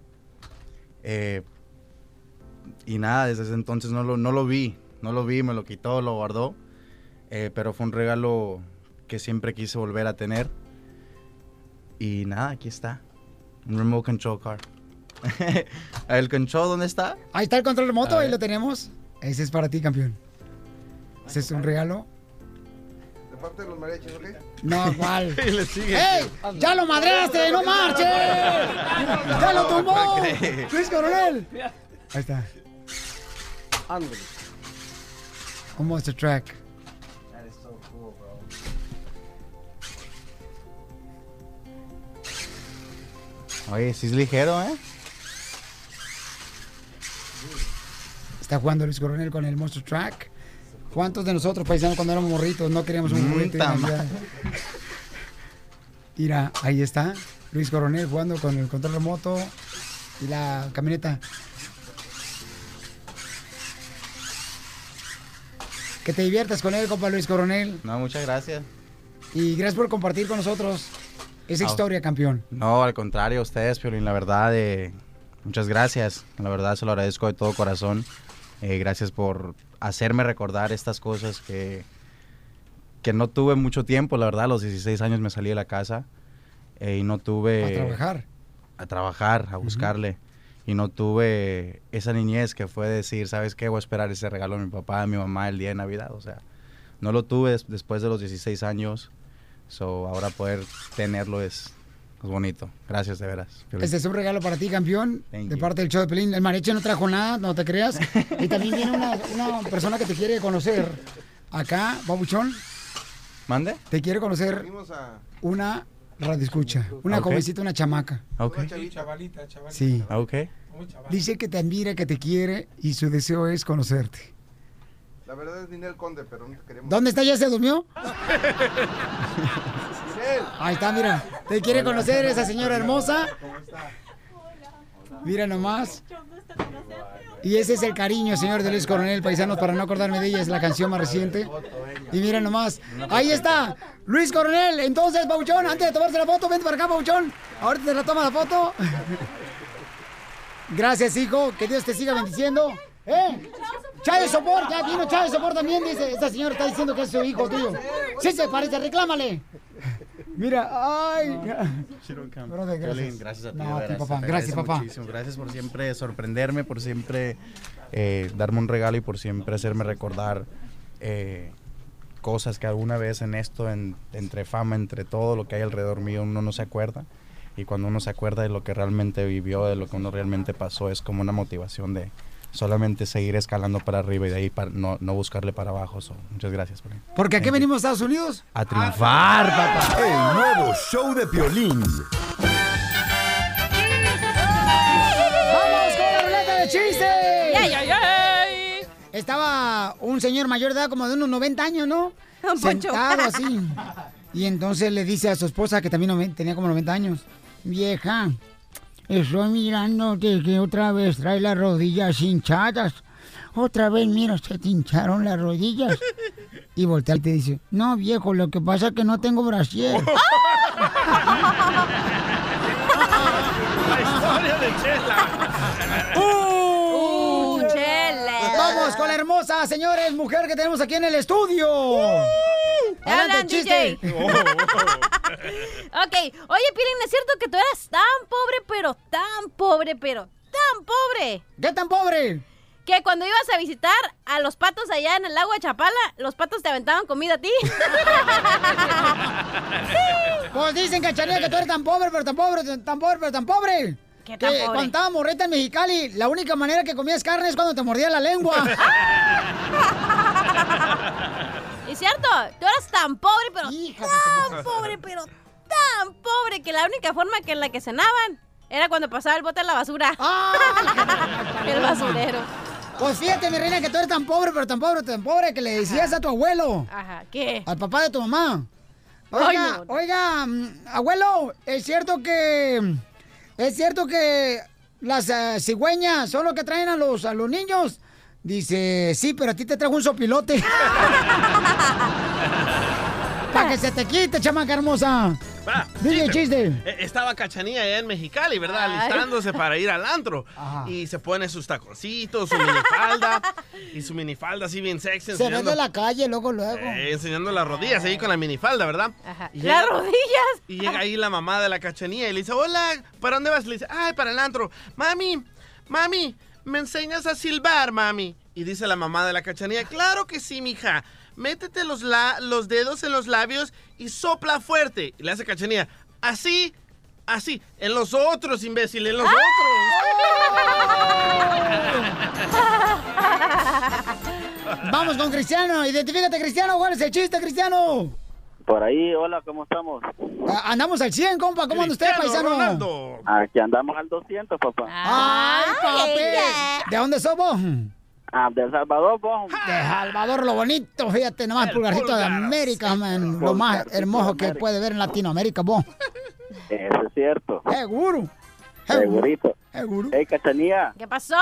Eh, y nada, desde ese entonces no lo, no lo vi, no lo vi, me lo quitó, lo guardó. Eh, pero fue un regalo que siempre quise volver a tener. Y nada, aquí está. Un remote control car. ¿El control dónde está? Ahí está el control remoto, A ahí lo tenemos. Ese es para ti, campeón. Ese es un regalo. De parte de los mariachis, ¿ok? No, ¿cuál? Y le sigue. ¡Ey! ¡Ya lo madreaste! ¡No marches! ¡Ya lo tumbó! ¡Luis Coronel! Ahí está. Ándale. Un Monster Truck. Oye, sí es ligero, ¿eh? Está jugando Luis Coronel con el Monster Truck. ¿Cuántos de nosotros, paisanos, cuando éramos morritos, no queríamos un juguete? Mira, ahí está. Luis Coronel jugando con el control remoto y la camioneta. Que te diviertas con él, compa Luis Coronel. No, muchas gracias. Y gracias por compartir con nosotros. esa Ah. historia, campeón? No, al contrario, ustedes, Piolín, la verdad, eh, muchas gracias. La verdad, se lo agradezco de todo corazón. Eh, gracias por hacerme recordar estas cosas que, que no tuve mucho tiempo, la verdad. A los 16 años me salí de la casa eh, y no tuve... A trabajar. A trabajar, a buscarle. Y no tuve esa niñez que fue decir, ¿sabes qué? Voy a esperar ese regalo de mi papá, de mi mamá el día de Navidad. O sea, no lo tuve des- después de los 16 años. So, ahora poder tenerlo es, es bonito. Gracias, de veras. Este es un regalo para ti, campeón, Thank de you. parte del show de Pelín. El mariachi no trajo nada, no te creas. Y también viene una, una persona que te quiere conocer. Acá, babuchón, ¿Mande? te quiere conocer Venimos a... una radio escucha, una Ok. jovencita, una chamaca. Ok. chavalita, chavalita. Sí. Ok. Dice que te admira, que te quiere y su deseo es conocerte. La verdad es Ninel Conde, pero no te queremos. ¿Dónde está? ¿Ya se durmió? Ahí está, mira. Te quiere conocer esa señora hermosa. Mira nomás. Y ese es el cariño, señor de Luis Coronel, paisanos, para no acordarme de ella, es la canción más reciente. Y mira nomás. Ahí está, Luis Coronel. Entonces, Pauchón, antes de tomarse la foto, vente para acá, Pauchón. Ahorita te la toma la foto. Gracias, hijo. Que Dios te siga bendiciendo. ¿Eh? Chávez Sopor, ya vino Chávez Sopor también, dice. Esta señora está diciendo que es su hijo tuyo. Sí se parece, reclámale. Mira, ay. Brother, gracias. Gracias a ti. No, a papá. Gracias, papá. muchísimo. Gracias por siempre sorprenderme, por siempre eh, darme un regalo y por siempre hacerme recordar eh, cosas que alguna vez en esto, en- entre fama, entre todo lo que hay alrededor mío, uno no se acuerda. Y cuando uno se acuerda de lo que realmente vivió, de lo que uno realmente pasó, es como una motivación de solamente seguir escalando para arriba y de ahí para, no, no buscarle para abajo. So, muchas gracias. Piolín. Porque aquí venimos a Estados Unidos. A triunfar, papá. El nuevo show de Piolín. ¡Vamos con la ruleta de chistes! ¡Yay, ay, ay! Estaba un señor mayor de edad, como de unos 90 años, ¿no? Poncho. Sentado así. Y entonces le dice a su esposa, que también tenía como 90 años, vieja, estoy mirándote que otra vez trae las rodillas hinchadas. Otra vez, mira, se te hincharon las rodillas. Y voltea y te dice, no, viejo, lo que pasa es que no tengo brasier. La historia de Chela. ¡Uh! Chele. Vamos con la hermosa, señores, mujer que tenemos aquí en el estudio. Te hablan, chiste. DJ. Ok, oye, Piolín, ¿es cierto que tú eras tan pobre, pero tan pobre, pero tan pobre? ¿Qué tan pobre? Que cuando ibas a visitar a los patos allá en el lago de Chapala, los patos te aventaban comida a ti. Pues dicen, cachanilla, que tú eres tan pobre, pero tan pobre, tan pobre, pero tan pobre. ¿Qué que tan pobre? cuando estaba morreta en Mexicali, la única manera que comías carne es cuando te mordía la lengua. ¿Es cierto? Tú eras tan pobre, pero tan pobre, pero tan pobre que la única forma que en la que cenaban era cuando pasaba el bote a la basura. el basurero. Pues fíjate, mi reina, que tú eres tan pobre, pero tan pobre, tan pobre, que le decías a tu abuelo. Ajá, ¿qué? Al papá de tu mamá. Ay, Oiga, no. oiga, mm, abuelo, ¿es cierto que... ¿Es cierto que las eh, cigüeñas son lo que traen a los, a los niños? Dice, sí, pero a ti te trajo un sopilote. Para que se te quite, chamaca hermosa. Va, Dile chiste. Eh, Estaba Cachanilla allá en Mexicali, ¿verdad? Ay. Alistándose para ir al antro. Y se pone sus taconcitos, su minifalda. y su minifalda así bien sexy. Se ve de la calle, luego, luego. eh, enseñando las rodillas ahí con la minifalda, ¿verdad? Ajá. Y Las llega- rodillas. Y llega ahí la mamá de la Cachanilla y le dice, hola, ¿para dónde vas? Le dice, ay, para el antro. Mami, mami, ¿me enseñas a silbar, mami? Y dice la mamá de la Cachanilla, claro que sí, mija. Métete los, la- los dedos en los labios y sopla fuerte. Y le hace Cachanilla, así, así, en los otros, imbécil, en los otros. Vamos con Cristiano, identifícate, Cristiano, ¿cuál es el chiste, Cristiano? Por ahí, hola, ¿cómo estamos? Ah, Andamos al 100, compa, ¿cómo anda usted, paisano? Aquí andamos al 200, papá. ¡Ay, papi! ¿De dónde sos vos? Ah, de El Salvador, vos. De Salvador, lo bonito, fíjate nomás, pulgarcito de América, man, lo más hermoso que puede ver en Latinoamérica, vos. Eso es cierto. Seguro. Segurito. Seguro. Hey, Cachanía, ¿Qué pasó?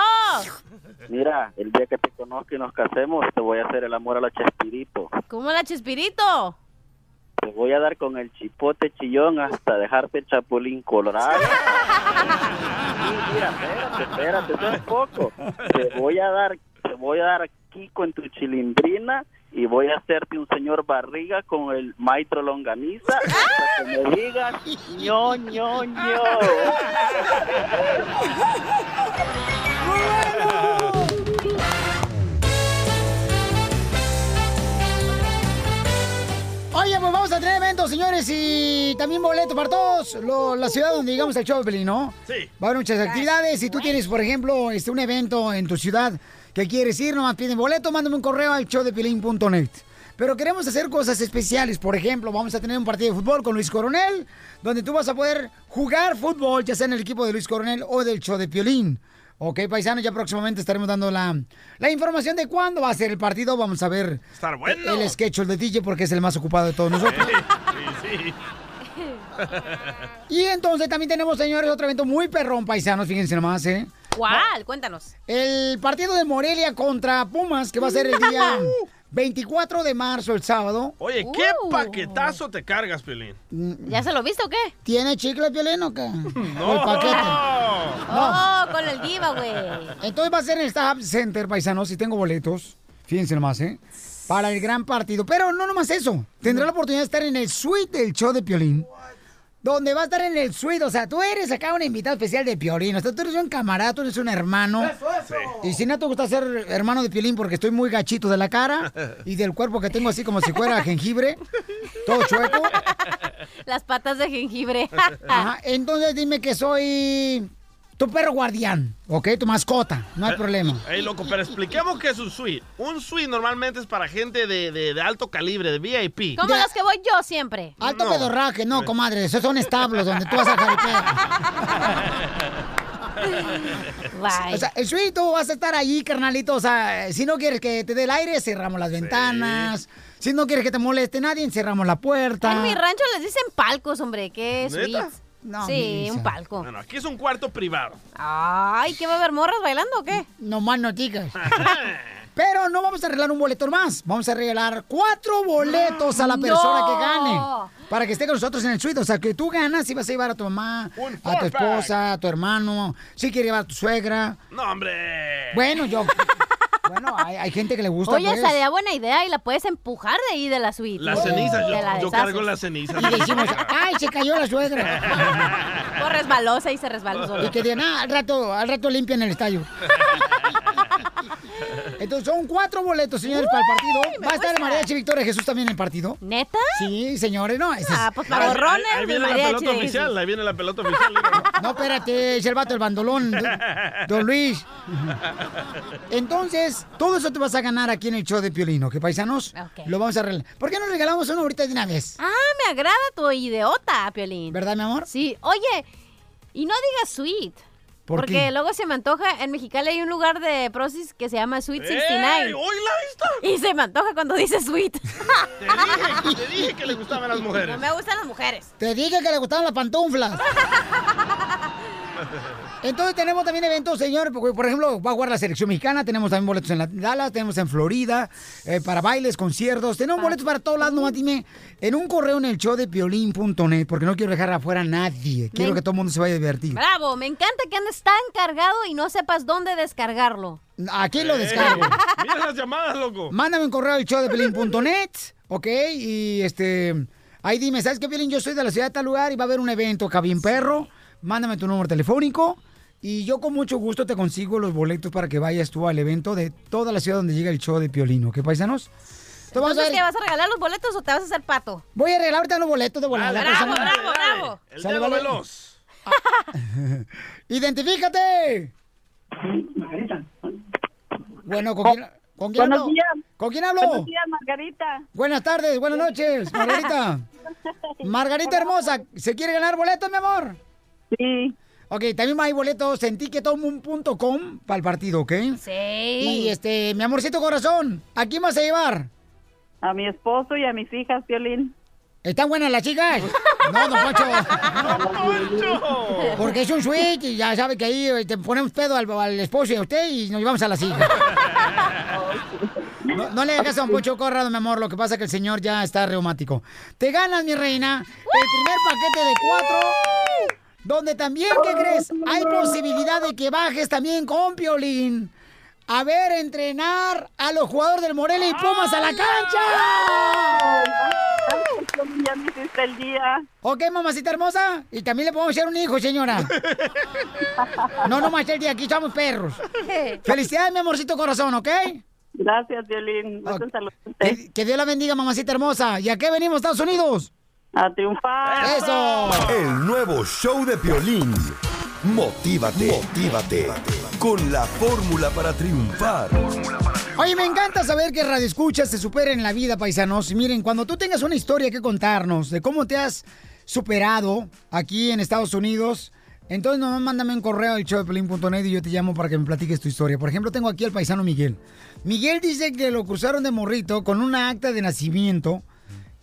mira, el día que te conozca y nos casemos, te voy a hacer el amor a la Chespirito. ¿Cómo la Chespirito? Te voy a dar con el chipote chillón hasta dejarte chapulín colorado. Mira, espérate, espérate, es poco. Te voy a dar, te voy a dar aquí con tu chilindrina y voy a hacerte un señor barriga con el maestro longaniza hasta que me digas ño, ño, ño. Oye, pues vamos a tener eventos, señores, y también boleto para todos lo- la ciudad donde llegamos al show de Pelín, ¿no? Sí. Va a haber muchas actividades. Si tú tienes, por ejemplo, este, un evento en tu ciudad que quieres ir, nomás piden boleto, mándame un correo al showdepelín.net. Pero queremos hacer cosas especiales. Por ejemplo, vamos a tener un partido de fútbol con Luis Coronel, donde tú vas a poder jugar fútbol, ya sea en el equipo de Luis Coronel o del show de Piolín. Ok, paisanos, ya próximamente estaremos dando la, la información de cuándo va a ser el partido. Vamos a ver Estar bueno. el sketch de DJ porque es el más ocupado de todos nosotros. Sí, sí. Y entonces también tenemos, señores, otro evento muy perrón, paisanos, fíjense nomás, ¿eh? ¿Cuál? Cuéntanos. El partido de Morelia contra Pumas, que va a ser el día 24 de marzo, el sábado. Oye, ¿qué paquetazo te cargas, Piolín? ¿Ya se lo viste o qué? ¿Tiene chicle violín o qué? No. ¿O el paquete? Oh, con el giveaway. Entonces va a ser en el Starhub Center, paisanos, y tengo boletos. Fíjense nomás, ¿eh? Para el gran partido. Pero no nomás eso. Tendrá la oportunidad de estar en el suite del show de Piolín. Donde va a estar en el suite. O sea, tú eres acá un invitado especial de Piolín. O sea, tú eres un camarada, tú eres un hermano. Y si no te gusta ser hermano de Piolín porque estoy muy gachito de la cara y del cuerpo que tengo así como si fuera jengibre, todo chueco. Las patas de jengibre. Ajá, entonces dime que soy tu perro guardián, ¿ok? Tu mascota, no hay problema. Ey, loco, pero expliquemos qué es un suite. Un suite normalmente es para gente de, de- de alto calibre, de VIP. Como los que voy yo siempre. Alto No. pedorraje, no, comadre, esos son establos donde tú vas a jaripear. O sea, el suite tú vas a estar ahí, carnalito. O sea, si no quieres que te dé el aire, cerramos las ventanas. Si no quieres que te moleste nadie, cerramos la puerta. En mi rancho les dicen palcos, hombre. ¿Qué suites? No, sí, un palco. Bueno, aquí es un cuarto privado. Ay, ¿qué va a haber morras bailando o qué? No más noticas. Pero no vamos a arreglar un boleto más. Vamos a regalar cuatro boletos a la persona No. que gane. Para que esté con nosotros en el suite. O sea, que tú ganas y vas a llevar a tu mamá, a tu esposa, a tu hermano. Si quieres llevar a tu suegra. No, hombre. Bueno, yo. bueno, hay, hay gente que le gusta. Oye, pues. sería buena idea y la puedes empujar de ahí de la suite. Las cenizas, la yo, yo cargo las cenizas. Y decimos, ¡ay, se cayó la suegra! O resbalosa y se resbaló. Y que digan, ah, al rato, al rato limpian el estadio. Entonces son cuatro boletos, señores, para el partido. Va a estar el mariachi Victoria Jesús también en el partido. ¿Neta? Sí, señores, no. ese es- Ah, pues para ahí- gorrones ahí de viene la pelota oficial, ahí viene la pelota oficial. No, espérate, es el vato, el bandolón, don, Luis. Entonces, todo eso te vas a ganar aquí en el show de Piolino, ¿qué paisanos? Lo vamos a regalar. ¿Por qué no regalamos uno ahorita de una vez? Ah, me agrada tu idiota, Piolín. ¿Verdad, mi amor? Sí. Oye, y no digas sweet. ¿Por porque qué? luego se me antoja, en Mexicali hay un lugar de prosis que se llama Sweet ¡Ey! 69. ¿Hoy la viste? Y se me antoja cuando dice sweet. Te dije, te dije que le gustaban las mujeres. No me gustan las mujeres. Te dije que le gustaban las pantuflas. Entonces tenemos también eventos, señor. porque, Por ejemplo, va a jugar la selección mexicana. Tenemos también boletos en la Dallas, tenemos en Florida, eh, para bailes, conciertos. Tenemos boletos para todos lados. Nomás dime en un correo en el show de piolín.net, porque no quiero dejar afuera a nadie. Quiero Me- que todo el mundo se vaya a divertir. Bravo, me encanta que andes tan cargado y no sepas dónde descargarlo. Aquí lo descargo. Mira las llamadas, loco. Mándame un correo al show de piolín.net, ¿ok? Y este. Ahí dime, ¿sabes qué, Piolín? Yo soy de la ciudad de tal lugar y va a haber un evento acá bien perro. Mándame tu número telefónico y yo con mucho gusto te consigo los boletos para que vayas tú al evento de toda la ciudad donde llega el show de Piolín, ¿ok, paisanos? Entonces, vamos a Entonces, ver. ¿qué, vas a regalar los boletos o te vas a hacer pato? Voy a regalar ahorita los boletos de volada. Bravo, paisano. bravo, bravo. El Sale, dedo vale. veloz. ¡Identifícate! Bueno, ¿con quién, ¿con quién Buenos hablo? días. ¿Con quién hablo? Buenos días, Margarita. Buenas tardes, buenas noches, Margarita. Margarita hermosa, ¿se quiere ganar boletos, mi amor? Sí. Ok, también hay boletos en ticketomun.com para el partido, ¿ok? Sí. Y este, mi amorcito corazón, ¿a quién vas a llevar? A mi esposo y a mis hijas, Violín. ¿Están buenas las chicas? No, don Poncho. Porque es un suite y ya sabe que ahí te ponemos pedo al, al esposo y a usted y nos llevamos a las hijas. No, no le dejes a un Poncho Corrado, mi amor. Lo que pasa es que el señor ya está reumático. Te ganas, mi reina, el primer paquete de cuatro. Donde también, ¿qué crees? Hay posibilidad de que bajes también con Piolín. A ver, entrenar a los jugadores del Morelia y Pumas a la cancha. Ya me hiciste el día. Ok, mamacita hermosa. Y también le podemos hacer un hijo, señora. No, no más el día, aquí somos perros. Felicidades, mi amorcito corazón, ¿ok? Gracias, Violín. Saludarte. Que, que Dios la bendiga, mamacita hermosa. ¿Y a qué venimos, Estados Unidos? A triunfar. ¡Eso! El nuevo show de Piolín. Motívate, motívate. Con la fórmula para triunfar. Oye, me encanta saber que Radio Escuchas se superen en la vida, paisanos. Y miren, cuando tú tengas una historia que contarnos de cómo te has superado aquí en Estados Unidos, entonces nomás mándame un correo al showdepelín.net y yo te llamo para que me platiques tu historia. Por ejemplo, tengo aquí al paisano Miguel. Miguel dice que lo cruzaron de morrito con una acta de nacimiento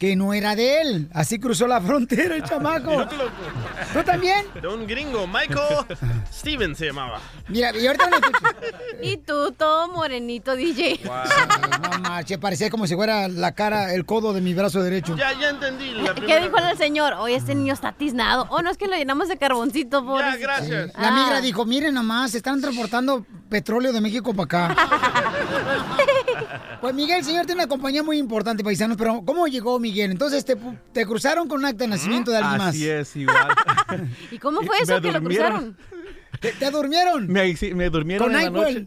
que no era de él. Así cruzó la frontera el chamaco. ¿Tú también? De un gringo, Michael Steven se llamaba. Mira, y ahorita. Y tú, todo morenito, DJ. No marche, parecía como si fuera la cara, el codo de mi brazo derecho. Ya, ya entendí. La ¿Qué dijo el señor? Oye, este niño está tiznado. Oh, no, es que lo llenamos de carboncito, por Ya, gracias. La migra dijo, miren nomás, están transportando petróleo de México para acá. Pues Miguel, señor, tiene una compañía muy importante, paisanos, pero ¿cómo llegó Miguel? Entonces te, cruzaron con un acta de nacimiento de alguien más. Así es, igual. ¿Y cómo fue eso que lo cruzaron? ¿Te, te durmieron? Me, sí, me durmieron Con en la noche.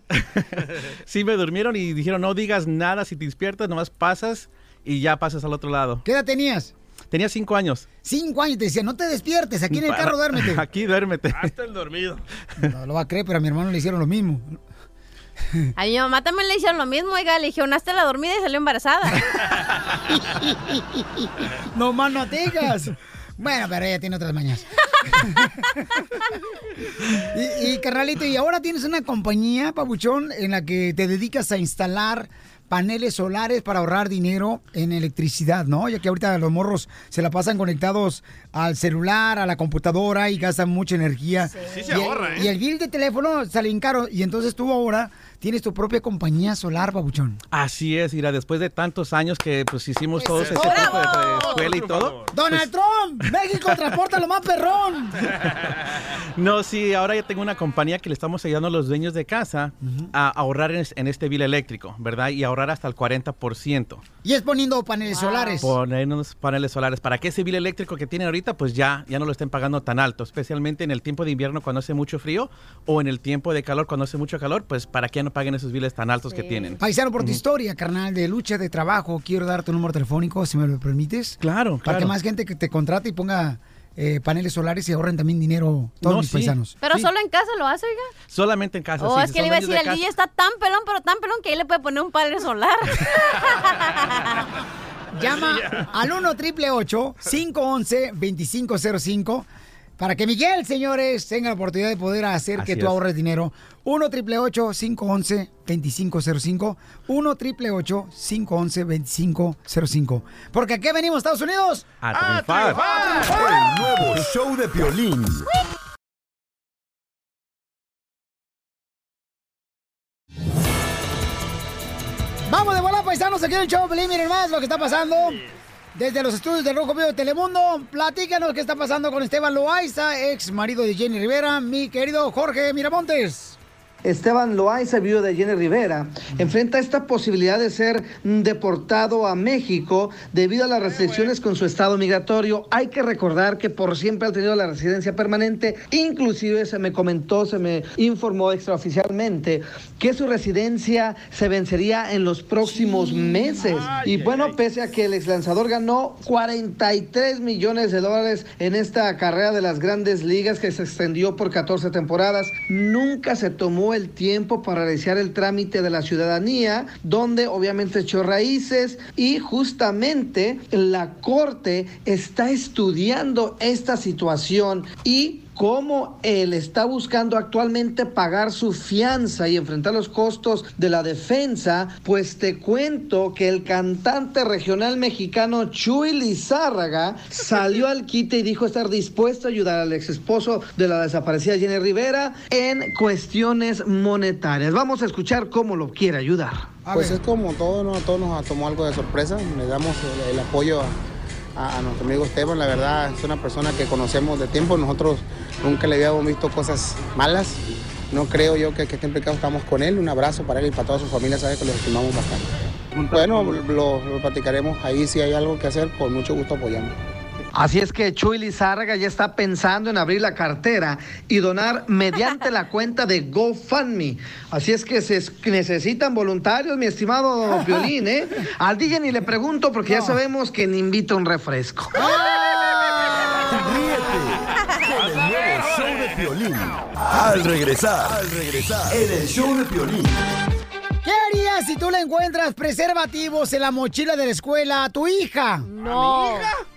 sí, me durmieron y dijeron, no digas nada, si te despiertas, nomás pasas y ya pasas al otro lado. ¿Qué edad tenías? Tenía cinco años. Cinco años, te decía, no te despiertes, aquí en el carro duérmete. Aquí duérmete. Hasta el dormido. No lo va a creer, pero a mi hermano le hicieron lo mismo. A mi mamá también le hicieron lo mismo, oiga, le dijeron hasta la dormida y salió embarazada. No más no digas. Bueno, pero ella tiene otras mañas. y, y, y ahora tienes una compañía, Pabuchón, en la que te dedicas a instalar paneles solares para ahorrar dinero en electricidad, ¿no? Ya que ahorita los morros se la pasan conectados al celular, a la computadora y gastan mucha energía. Sí se ahorra, ¿eh? y el bill de teléfono sale en caro. Y entonces tú ahora tienes tu propia compañía solar, Pabuchón. Así es, mira, después de tantos años que pues hicimos todo ese Eso. tipo de, escuela y todo. Donald Trump, México transporta lo más perrón. No, sí, ahora ya tengo una compañía que le estamos ayudando a los dueños de casa a ahorrar en, en este bill eléctrico, ¿verdad? Y ahorrar hasta el 40%. Y es poniendo paneles solares. Poner unos paneles solares para que ese bill eléctrico que tienen ahorita, pues ya, ya no lo estén pagando tan alto, especialmente en el tiempo de invierno cuando hace mucho frío o en el tiempo de calor cuando hace mucho calor, pues para que ya no paguen esos biles tan altos que tienen. Paisano, por tu historia, carnal, de lucha de trabajo, quiero dar tu número telefónico, si me lo permites. Claro, Para que claro. más gente que te contrate y ponga eh, paneles solares y ahorren también dinero todos No, mis sí. paisanos. Pero solo en casa lo hace, oiga. Solamente en casa. Oh, sí, es que le iba a decir, de el DJ está tan pelón, pero tan pelón que ahí le puede poner un panel solar. Llama al 1 888 511 2505 para que Miguel, señores, tenga la oportunidad de poder hacer Así que tú es. ahorres dinero. 1 888 511 2505 1 888 511 2505 Porque aquí venimos, Estados Unidos. A triunfar. El nuevo show de Piolín. Vamos de volar, paisanos, aquí en el show, de Pelín, miren más lo que está pasando. Desde los estudios de Rojo Vivo de Telemundo, platícanos qué está pasando con Esteban Loaiza, ex marido de Jenny Rivera, mi querido Jorge Miramontes. Esteban Loaiza, viudo de Jenny Rivera, enfrenta esta posibilidad de ser deportado a México debido a las restricciones con su estado migratorio. Hay que recordar que por siempre ha tenido la residencia permanente, inclusive se me comentó, se me informó extraoficialmente que su residencia se vencería en los próximos meses. Y bueno, pese a que el ex lanzador ganó 43 millones de dólares en esta carrera de las grandes ligas que se extendió por 14 temporadas, nunca se tomó el tiempo para realizar el trámite de la ciudadanía, donde obviamente echó raíces y justamente la corte está estudiando esta situación y cómo él está buscando actualmente pagar su fianza y enfrentar los costos de la defensa, pues te cuento que el cantante regional mexicano Chuy Lizárraga salió al quite y dijo estar dispuesto a ayudar al ex esposo de la desaparecida Jenny Rivera en cuestiones monetarias. Vamos a escuchar cómo lo quiere ayudar. Pues es como todo, ¿no? Todos nos tomó algo de sorpresa. Le damos el, el apoyo a, a nuestro amigo Esteban. La verdad, es una persona que conocemos de tiempo. Nosotros nunca le habíamos visto cosas malas. No creo yo que, que siempre que estamos con él. Un abrazo para él y para toda su familia. Sabe que los estimamos bastante. Bueno, lo, lo platicaremos ahí. Si hay algo que hacer, con mucho gusto apoyamos. Así es que Chuy Lizárraga ya está pensando en abrir la cartera y donar mediante la cuenta de GoFundMe. Así es que se necesitan voluntarios, mi estimado Violín, ¿eh? Al DJ ni le pregunto porque ya sabemos que ni invita un refresco. De Piolín. Al regresar, al regresar, en el show de Piolín. ¿Qué harías si tú le encuentras preservativos en la mochila de la escuela a tu hija? No. ¿A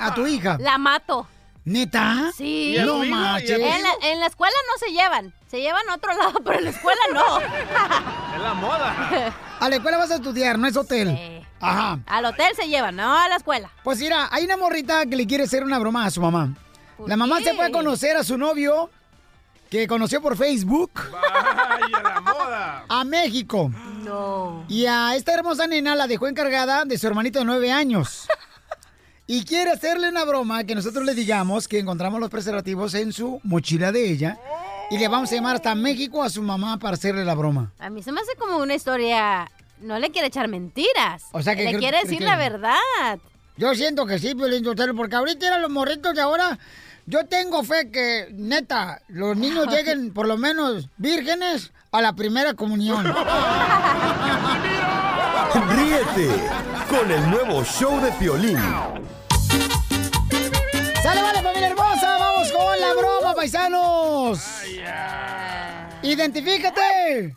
A tu hija. La mato. ¿Neta? Sí. No manches. En la, en la escuela no se llevan. Se llevan a otro lado, pero en la escuela no. Es la moda. A la escuela vas a estudiar, no es hotel. Ajá. Al hotel se llevan, no a la escuela. Pues mira, hay una morrita que le quiere hacer una broma a su mamá. La mamá se fue a conocer a su novio, que conoció por Facebook, Vaya, la moda. a México. No. Y a esta hermosa nena la dejó encargada de su hermanito de nueve años. Y quiere hacerle una broma que nosotros le digamos que encontramos los preservativos en su mochila de ella. Y le vamos a llamar hasta México a su mamá para hacerle la broma. A mí se me hace como una historia. No le quiere echar mentiras. O sea, que le creo- quiere decir la verdad. Yo siento que sí, Piolín porque ahorita eran los morritos de ahora. Yo tengo fe que, neta, los niños lleguen por lo menos vírgenes a la primera comunión. Ríete con el nuevo show de Piolín. ¡Sale, vale, familia hermosa! ¡Vamos con la broma, paisanos! ¡Identifícate!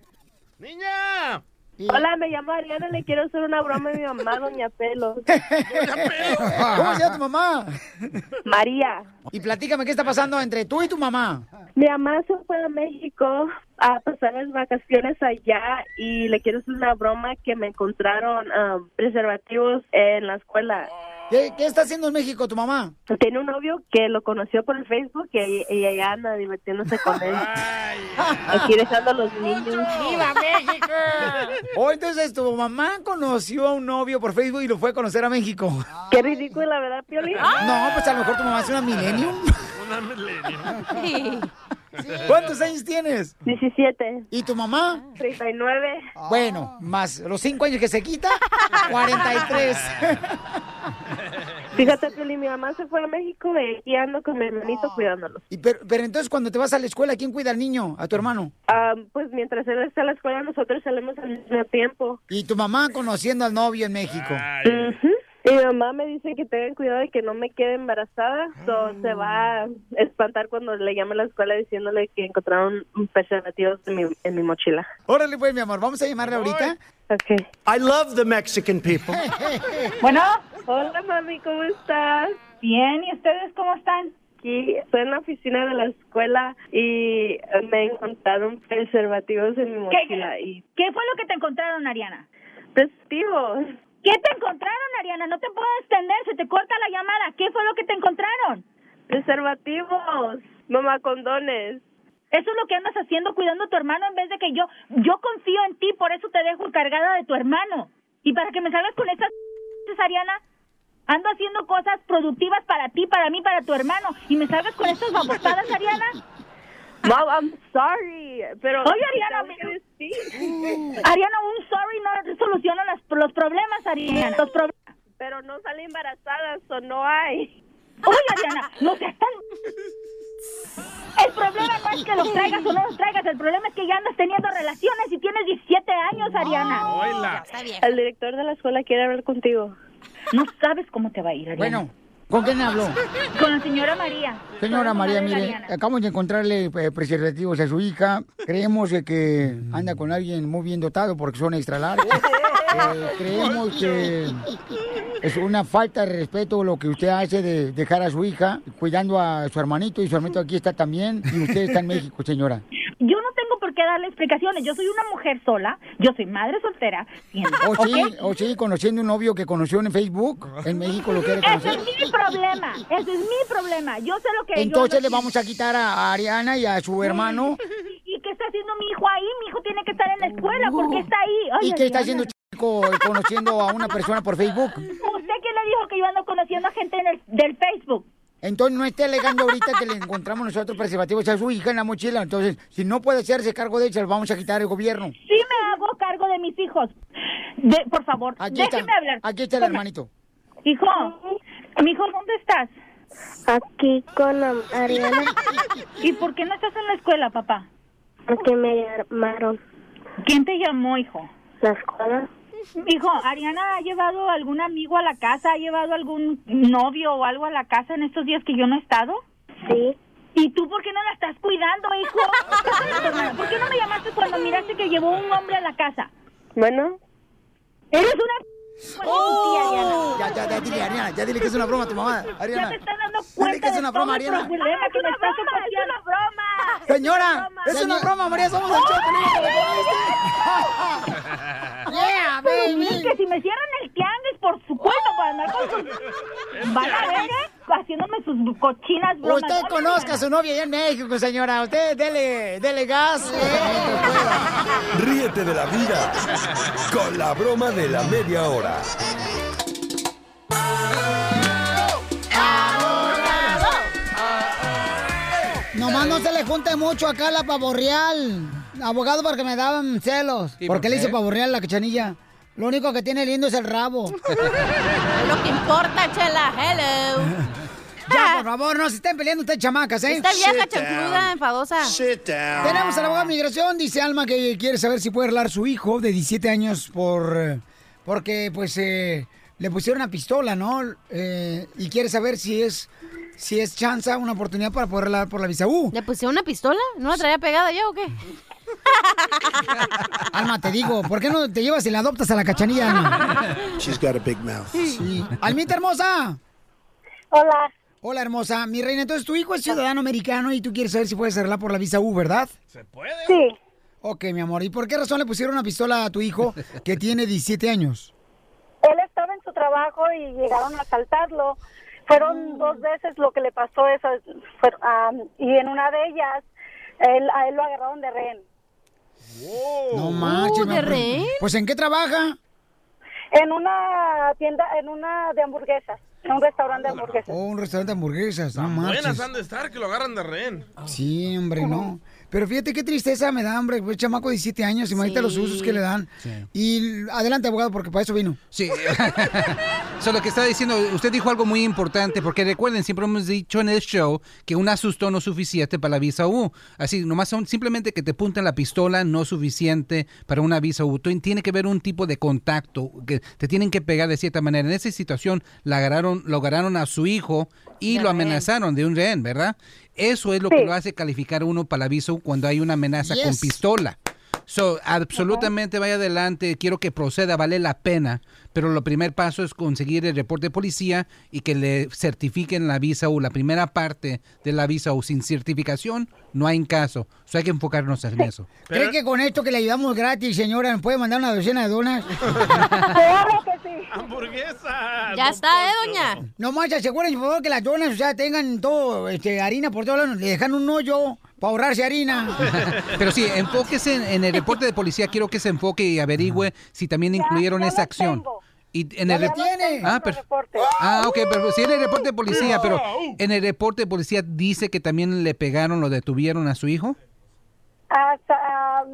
¡Niña! Hola, me llamo Ariana, le quiero hacer una broma a mi mamá, Doña Pelos. ¿Cómo se llama tu mamá? María. Y platícame qué está pasando entre tú y tu mamá. Mi mamá se fue a México a pasar las vacaciones allá y le quiero hacer una broma que me encontraron um, preservativos en la escuela. ¿Qué, qué está haciendo en México tu mamá? Tiene un novio que lo conoció por el Facebook y, y ella anda divirtiéndose con él. Aquí dejando a los niños. ¡Viva México! Oh, entonces tu mamá conoció a un novio por Facebook y lo fue a conocer a México. Qué ridículo, la verdad, Piolín. No, pues a lo mejor tu mamá es una millennium. Una milenio. ¿Cuántos años tienes? 17. ¿Y tu mamá? 39. Bueno, más los cinco años que se quita, 43. Fíjate, Piolín, mi mamá se fue a México y aquí ando con mi hermanito cuidándolo. Y pero, pero entonces cuando te vas a la escuela, ¿quién cuida al niño? ¿A tu hermano? Ah, pues mientras él está en la escuela, nosotros salimos al mismo tiempo. Y tu mamá conociendo al novio en México. Ujú. Y mi mamá me dice que tengan cuidado de que no me quede embarazada. So, se va a espantar cuando le llame a la escuela diciéndole que encontraron preservativos en mi, en mi mochila. Órale pues, mi amor, vamos a llamarle ahorita. Ok. I love the Mexican people. Bueno. Hola, mami, ¿cómo estás? Bien, ¿y ustedes cómo están? Aquí estoy en la oficina de la escuela y me encontraron preservativos en mi mochila. y ¿Qué fue lo que te encontraron, Ariana? Preservativos. ¿Qué te encontraron, Ariana? No te puedo extender, se te corta la llamada. ¿Qué fue lo que te encontraron? Preservativos. Mamá, condones. Eso es lo que andas haciendo cuidando a tu hermano en vez de que yo yo confío en ti, por eso te dejo encargada de tu hermano. Y para que me salgas con estas Ariana, ando haciendo cosas productivas para ti, para mí, para tu hermano y me salgas con estas babosadas, Ariana. Mom, I'm sorry, pero... Oye, Ariana, ¿qué tengo que decir? Ariana, un sorry no soluciona las- los problemas, Ariana. Los pro- Pero no sale embarazada, o no hay. Oye, Ariana, no seas tan... El problema no es que los traigas o no los traigas, el problema es que ya andas teniendo relaciones y tienes 17 años, Ariana. Oila. El director de la escuela quiere hablar contigo. No sabes cómo te va a ir, Ariana. Bueno, ¿con quién habló? Con la señora María. Señora María, mire, acabamos de encontrarle eh, preservativos a su hija. Creemos que anda con alguien muy bien dotado porque son extra largos. eh, creemos que es una falta de respeto lo que usted hace de dejar a su hija cuidando a su hermanito y su hermanito aquí está también y usted está en México, señora. Yo no tengo por qué darle explicaciones. Yo soy una mujer sola. Yo soy madre soltera. O sí, o sí, conociendo un novio que conoció en Facebook, en México lo quiere Ese conocer. es mi problema. Ese es mi problema. Yo sé lo que yo- Entonces le vamos a quitar a Ariana y a su hermano. ¿Y qué está haciendo mi hijo ahí? Mi hijo tiene que estar en la escuela. ¿Por qué está ahí? ¿Y qué está haciendo chico conociendo a una persona por Facebook? ¿Usted quién le dijo que yo ando conociendo a gente en el, del Facebook? Entonces no esté alegando ahorita que le encontramos nosotros preservativos a su hija en la mochila. Entonces, si no puede hacerse cargo de ella, los vamos a quitar el gobierno. Sí me hago cargo de mis hijos. De- por favor, Aquí está, déjeme hablar. aquí está el hermanito. Hijo, mijo, ¿dónde estás? Aquí con Ariana. ¿Y por qué no estás en la escuela, papá? Porque me llamaron. ¿Quién te llamó, hijo? La escuela. Hijo, ¿Ariana ha llevado algún amigo a la casa? ¿Ha llevado algún novio o algo a la casa en estos días que yo no he estado? Sí. ¿Y tú por qué no la estás cuidando, hijo? ¿Por qué no me llamaste cuando miraste que llevó un hombre a la casa? Bueno. Eres una... Tu tía, Ariana. Ya, ya, ya, dile, Ariana, ya dile que es una broma a tu mamá, Ya Ariana. te estás dando Dile cuenta que es una broma, Ariana. problema que me estás. ¡Es una broma! Señora, es una broma, María, somos el show, Yeah, Pero baby. es que si me cierran el tianguis por su culpa para andar con sus... Van a ver, ¿eh? Haciéndome sus cochinas bromas. Usted No, conozca a su novia allá en México, señora. Usted dele, dele gas. eh. Ríete de la vida con la broma de la media hora. Nomás no se le junte mucho acá la pavorreal. Abogado, porque me daban celos. ¿Y ¿Por por qué le hice pavorreal la cachanilla? Lo único que tiene lindo es el rabo. Lo que importa, chela. Hello. Ya, por favor, no se estén peleando ustedes, chamacas, ¿eh? Esta vieja chancluda, enfadosa. Tenemos al abogado de migración, dice Alma que quiere saber si puede arreglar su hijo de 17 años por eh, porque pues eh, le pusieron una pistola, ¿no? Eh, y quiere saber si es si es chanza, una oportunidad para poder arreglar por la visa U. ¿Le pusieron una pistola? ¿No la traía pegada ya o qué? Alma, te digo, ¿por qué no te llevas y la adoptas a la cachanilla, Alma? She's got a big mouth. Sí. Almita hermosa. Hola. Hola, hermosa. Mi reina, entonces tu hijo es ciudadano americano y tú quieres saber si puedes arreglar por la visa U, ¿verdad? ¿Se puede? Sí. Ok, mi amor. ¿Y por qué razón le pusieron una pistola a tu hijo que tiene 17 años? Él estaba en su trabajo y llegaron a asaltarlo. Fueron dos veces lo que le pasó eso. fue- am, y en una de ellas, él, a él lo agarraron de rehén. No marches, mi ¿de amor. rehén? Pues ¿en qué trabaja? En una tienda, en una de hamburguesas. En un restaurante de hamburguesas. Oh, un restaurante de hamburguesas. No Buenas marches. han de estar que lo agarran de rehén. Sí, hombre, no. Pero fíjate qué tristeza me da, hombre. Pues chamaco de 17 años, imagínate los usos que le dan. Y adelante, abogado, porque para eso vino. Sí. So, lo que está diciendo, usted dijo algo muy importante, porque recuerden, siempre hemos dicho en el show que un asusto no es suficiente para la visa U. Así, nomás son simplemente que te punten la pistola no es suficiente para una visa U. Tiene que haber un tipo de contacto, que te tienen que pegar de cierta manera. En esa situación, la agarraron, lo agarraron a su hijo y De lo rehén. amenazaron de un rehén, ¿verdad? Eso es lo Sí. que lo hace calificar uno para la visa U cuando hay una amenaza con pistola. So, absolutamente vaya adelante, quiero que proceda, vale la pena, pero lo primer paso es conseguir el reporte de policía y que le certifiquen la visa U, la primera parte de la visa U. Sin certificación no hay en caso, so, hay que enfocarnos en eso. ¿Cree que con esto que le ayudamos gratis, señora, nos puede mandar una docena de donas? Claro que sí. Hamburguesa. Ya está, ¿eh, doña? No más, asegúrense, por favor, que las donas, o sea, tengan todo, este, harina por todos lados. Le dejan un hoyo para ahorrarse harina. Pero sí, enfóquese en, en el reporte de policía, quiero que se enfoque y averigüe si también incluyeron esa acción. Y en el tiene. Ah, per- Ah, ok, pero sí en el reporte de policía, pero en el reporte de policía dice que también le pegaron, lo detuvieron a su hijo. Hasta, am,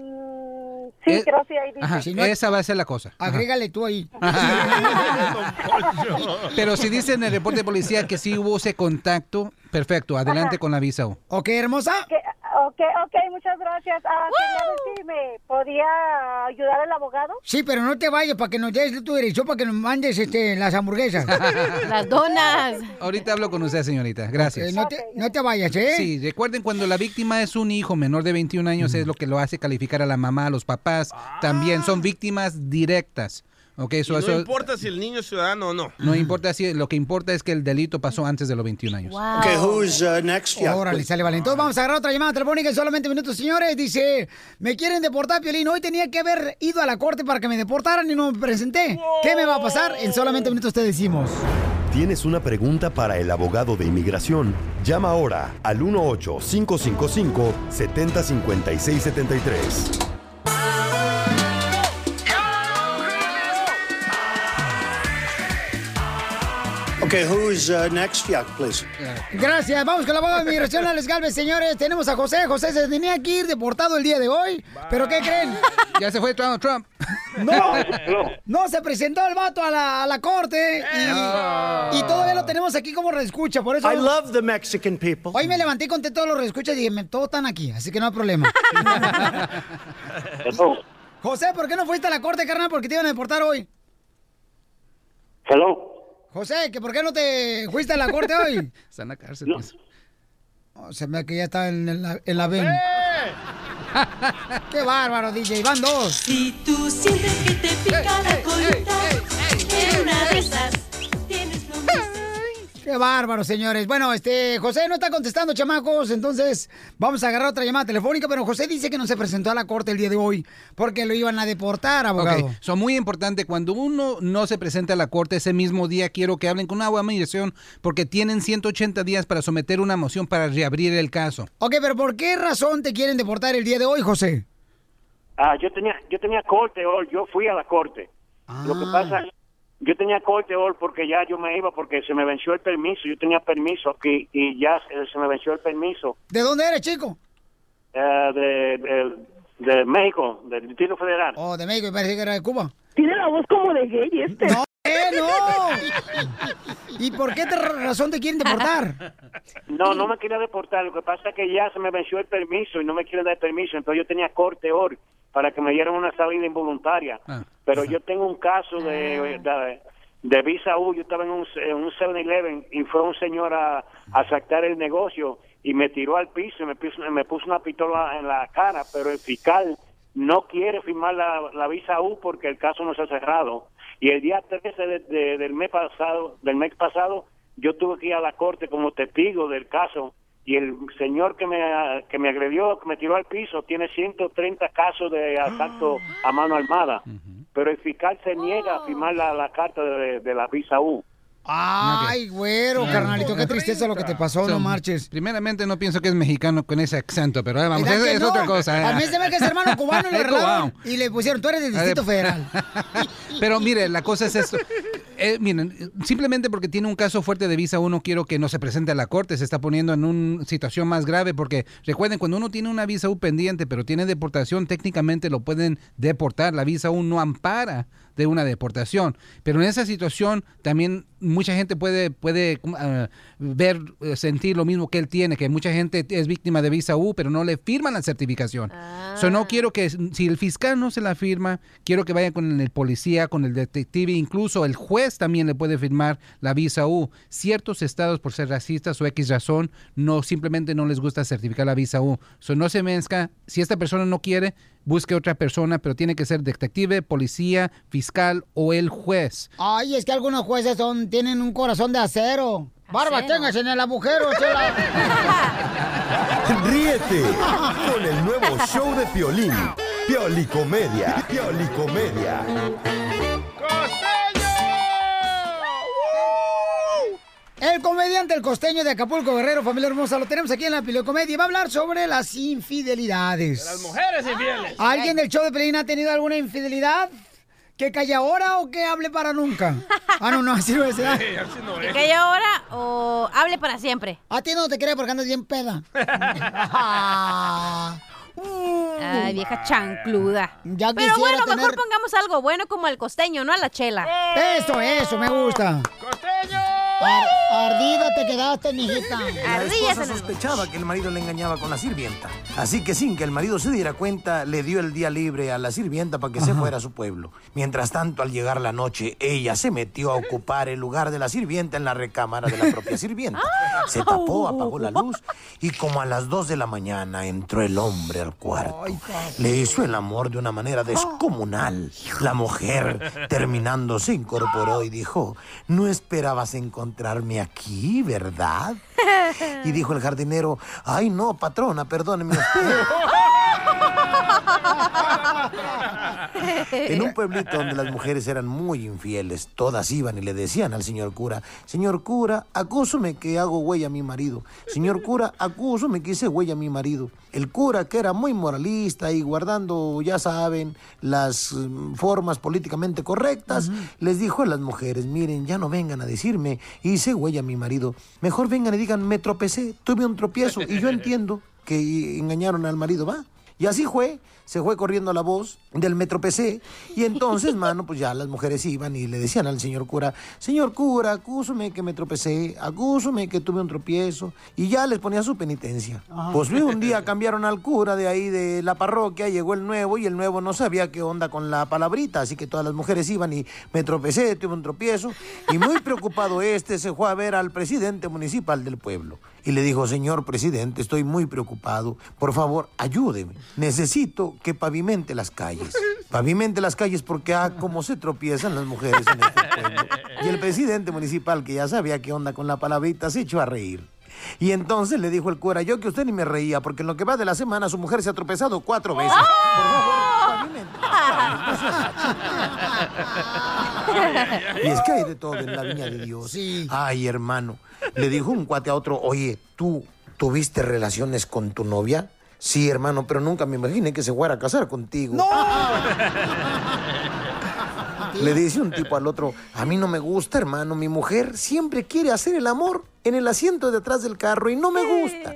sí, creo sí, ahí dice. Ajá, esa va a ser la cosa. Ajá. Agrégale tú ahí. Pero si dice en el reporte de policía que sí hubo ese contacto, perfecto, adelante Ajá. con la visa. U. Ok, hermosa. Que- Ok, ok, muchas gracias. Ah, quería ver si me podía ayudar el abogado. Sí, pero no te vayas para que nos des tu dirección para que nos mandes este, las hamburguesas. Las donas. Ahorita hablo con usted, señorita. Gracias. No, te, no te vayas, ¿eh? Sí, recuerden cuando la víctima es un hijo menor de 21 años es lo que lo hace calificar a la mamá, a los papás. También son víctimas directas. Y no eso importa si el niño es ciudadano o no. no importa si lo que importa es que el delito pasó antes de los 21 años. Okay, who's uh, next? Yeah, Órale, please. sale, vale. Entonces vamos a agarrar otra llamada telefónica en solamente minutos, señores. Dice, me quieren deportar, Piolín. Hoy tenía que haber ido a la corte para que me deportaran y no me presenté. ¿Qué me va a pasar? En solamente minutos te decimos. ¿Tienes una pregunta para el abogado de inmigración? Llama ahora al 1-8-555-705673. Okay, who's uh, next? Yeah, please. Gracias. Vamos con la abogada de migración, Alex Galvez, señores. Tenemos a José. José se tenía que ir deportado el día de hoy. ¿Pero qué creen? Ya se fue Donald Trump. No, no se presentó el vato a la, a la corte y, y todavía lo tenemos aquí como reescucha. Por eso. I love the Mexican people. Hoy me levanté y conté todos los reescuchas y dije, "Me- todos están aquí, así que no hay problema. José, ¿por qué no fuiste a la corte, carnal? Porque te iban a deportar hoy. Hello. José, ¿que ¿por qué no te fuiste a la corte hoy? Está en la cárcel. pues. Oh, se me ve que ya está en la, en la ven. ¡Qué bárbaro, DJ! ¡Van dos! Si tú sientes que te pica la colita, en una de esas. ¡Qué bárbaro, señores! Bueno, este, José no está contestando, chamacos, entonces vamos a agarrar otra llamada telefónica, pero José dice que no se presentó a la corte el día de hoy porque lo iban a deportar, abogado. Ok, son muy importante. Cuando uno no se presenta a la corte ese mismo día, quiero que hablen con una de migración porque tienen 180 días para someter una moción para reabrir el caso. Ok, pero ¿por qué razón te quieren deportar el día de hoy, José? Ah, yo tenía, yo tenía corte hoy, yo fui a la corte. Lo que pasa, yo tenía corte hoy porque ya yo me iba porque se me venció el permiso, yo tenía permiso aquí y ya se, se me venció el permiso ¿De dónde eres, chico? de, de, de México, del Distrito Federal. Oh, de México, me parece que era de Cuba. Tiene la voz como de gay este. ¡No, eh, no! ¿Y por qué te- razón te quieren deportar? No, no me quería deportar, lo que pasa es que ya se me venció el permiso y no me quieren dar permiso, entonces yo tenía corte hoy para que me dieran una salida involuntaria. Pero yo tengo un caso de, de, de visa U, yo estaba en un, en un 7-Eleven y fue un señor a, a sacar el negocio y me tiró al piso y me puso, me puso una pistola en la cara, pero el fiscal no quiere firmar la, la visa U porque el caso no se ha cerrado. Y el día 13 de- de- del mes pasado, del mes pasado, yo tuve que ir a la corte como testigo del caso y el señor que me, que me agredió, que me tiró al piso, tiene 130 casos de asalto a mano armada. Pero el fiscal se niega a firmar la, la carta de, de la visa U. Ay, güero, carnalito, qué tristeza lo que te pasó, no marches. Primeramente, no pienso que es mexicano con ese acento, pero ahí vamos, ¿Verdad es, es no? otra cosa. ¿eh? A mí se ve que es hermano cubano y le Es arreglaron y le pusieron, tú eres del Distrito Federal. Pero mire, la cosa es esto. Eh, miren, simplemente porque tiene un caso fuerte de visa, uno quiero que no se presente a la corte, se está poniendo en una situación más grave, porque recuerden, cuando uno tiene una visa U pendiente, pero tiene deportación, técnicamente lo pueden deportar. La visa U no ampara de una deportación. Pero en esa situación también mucha gente puede, puede ah, ver, eh, sentir lo mismo que él tiene, que mucha gente es víctima de visa U, pero no le firman la certificación. So, no quiero que, si el fiscal no se la firma, quiero que vaya con el policía, con el detective, incluso el juez también le puede firmar la visa U. Ciertos estados, por ser racistas o X razón, no simplemente no les gusta certificar la visa U. So, no se mezcla. Si esta persona no quiere, busque otra persona, pero tiene que ser detective, policía, fiscal o el juez. Ay, es que algunos jueces son, tienen un corazón de acero. Barba, tengas en el agujero, chela. Ríete con el nuevo show de Piolín. Piolicomedia. Piolicomedia. El comediante El Costeño de Acapulco Guerrero, familia hermosa, lo tenemos aquí en la Pilocomedia y va a hablar sobre las infidelidades. Las mujeres infieles. ¿Alguien del show de Pelín ha tenido alguna infidelidad? ¿Que calle ahora o que hable para nunca? Ah, no, no, así no es. Sí, así no ¿Que es. calle ahora o hable para siempre? A ti no te creo porque andas bien peda. Ay, vieja chancluda. Ya Pero bueno, tener- mejor pongamos algo bueno como el costeño, no a la chela. Eso, eso, me gusta. ¡Costeño! Ar- Ardida te quedaste, mijita. La esposa sospechaba que el marido le engañaba con la sirvienta. Así que sin que el marido se diera cuenta, le dio el día libre a la sirvienta para que se fuera a su pueblo. Mientras tanto, al llegar la noche, ella se metió a ocupar el lugar de la sirvienta en la recámara de la propia sirvienta. Se tapó, apagó la luz y como a las 2 de la mañana entró el hombre al cuarto. Le hizo el amor de una manera descomunal. La mujer, terminando, se incorporó y dijo, no esperabas encontrarme aquí, ¿verdad? Y dijo el jardinero, ay no, patrona, perdóneme usted. En un pueblito donde las mujeres eran muy infieles, todas iban y le decían al señor cura, señor cura, acúsame que hago huella a mi marido. Señor cura, acúsame que hice huella a mi marido. El cura, que era muy moralista y guardando, ya saben, las mm, formas políticamente correctas, les dijo a las mujeres, miren, ya no vengan a decirme, hice huella a mi marido. Mejor vengan y digan, me tropecé, tuve un tropiezo y yo entiendo que engañaron al marido, ¿va? Y así fue, se fue corriendo la voz del Metro PC y entonces, mano, pues ya las mujeres iban y le decían al señor cura, señor cura, acúsame que me tropecé, acúsame que tuve un tropiezo y ya les ponía su penitencia. Pues vi un día cambiaron al cura de ahí de la parroquia, llegó el nuevo y el nuevo no sabía qué onda con la palabrita, así que todas las mujeres iban y me tropecé, tuve un tropiezo y muy preocupado este se fue a ver al presidente municipal del pueblo y le dijo, señor presidente, estoy muy preocupado, por favor, ayúdeme, necesito que pavimente las calles. Pavimente las calles porque, ah, cómo se tropiezan las mujeres en este pueblo. Y el presidente municipal, que ya sabía qué onda con la palabrita, se echó a reír. Y entonces le dijo el cura, yo que usted ni me reía, porque en lo que va de la semana su mujer se ha tropezado cuatro veces. Por favor, pavimente. Y es que hay de todo en la viña de Dios. Ay, hermano. Le dijo un cuate a otro, oye, ¿tú tuviste relaciones con tu novia? Sí, hermano, pero nunca me imaginé que se fuera a casar contigo. Le dice un tipo al otro, a mí no me gusta, hermano, mi mujer siempre quiere hacer el amor en el asiento de atrás del carro y no me gusta.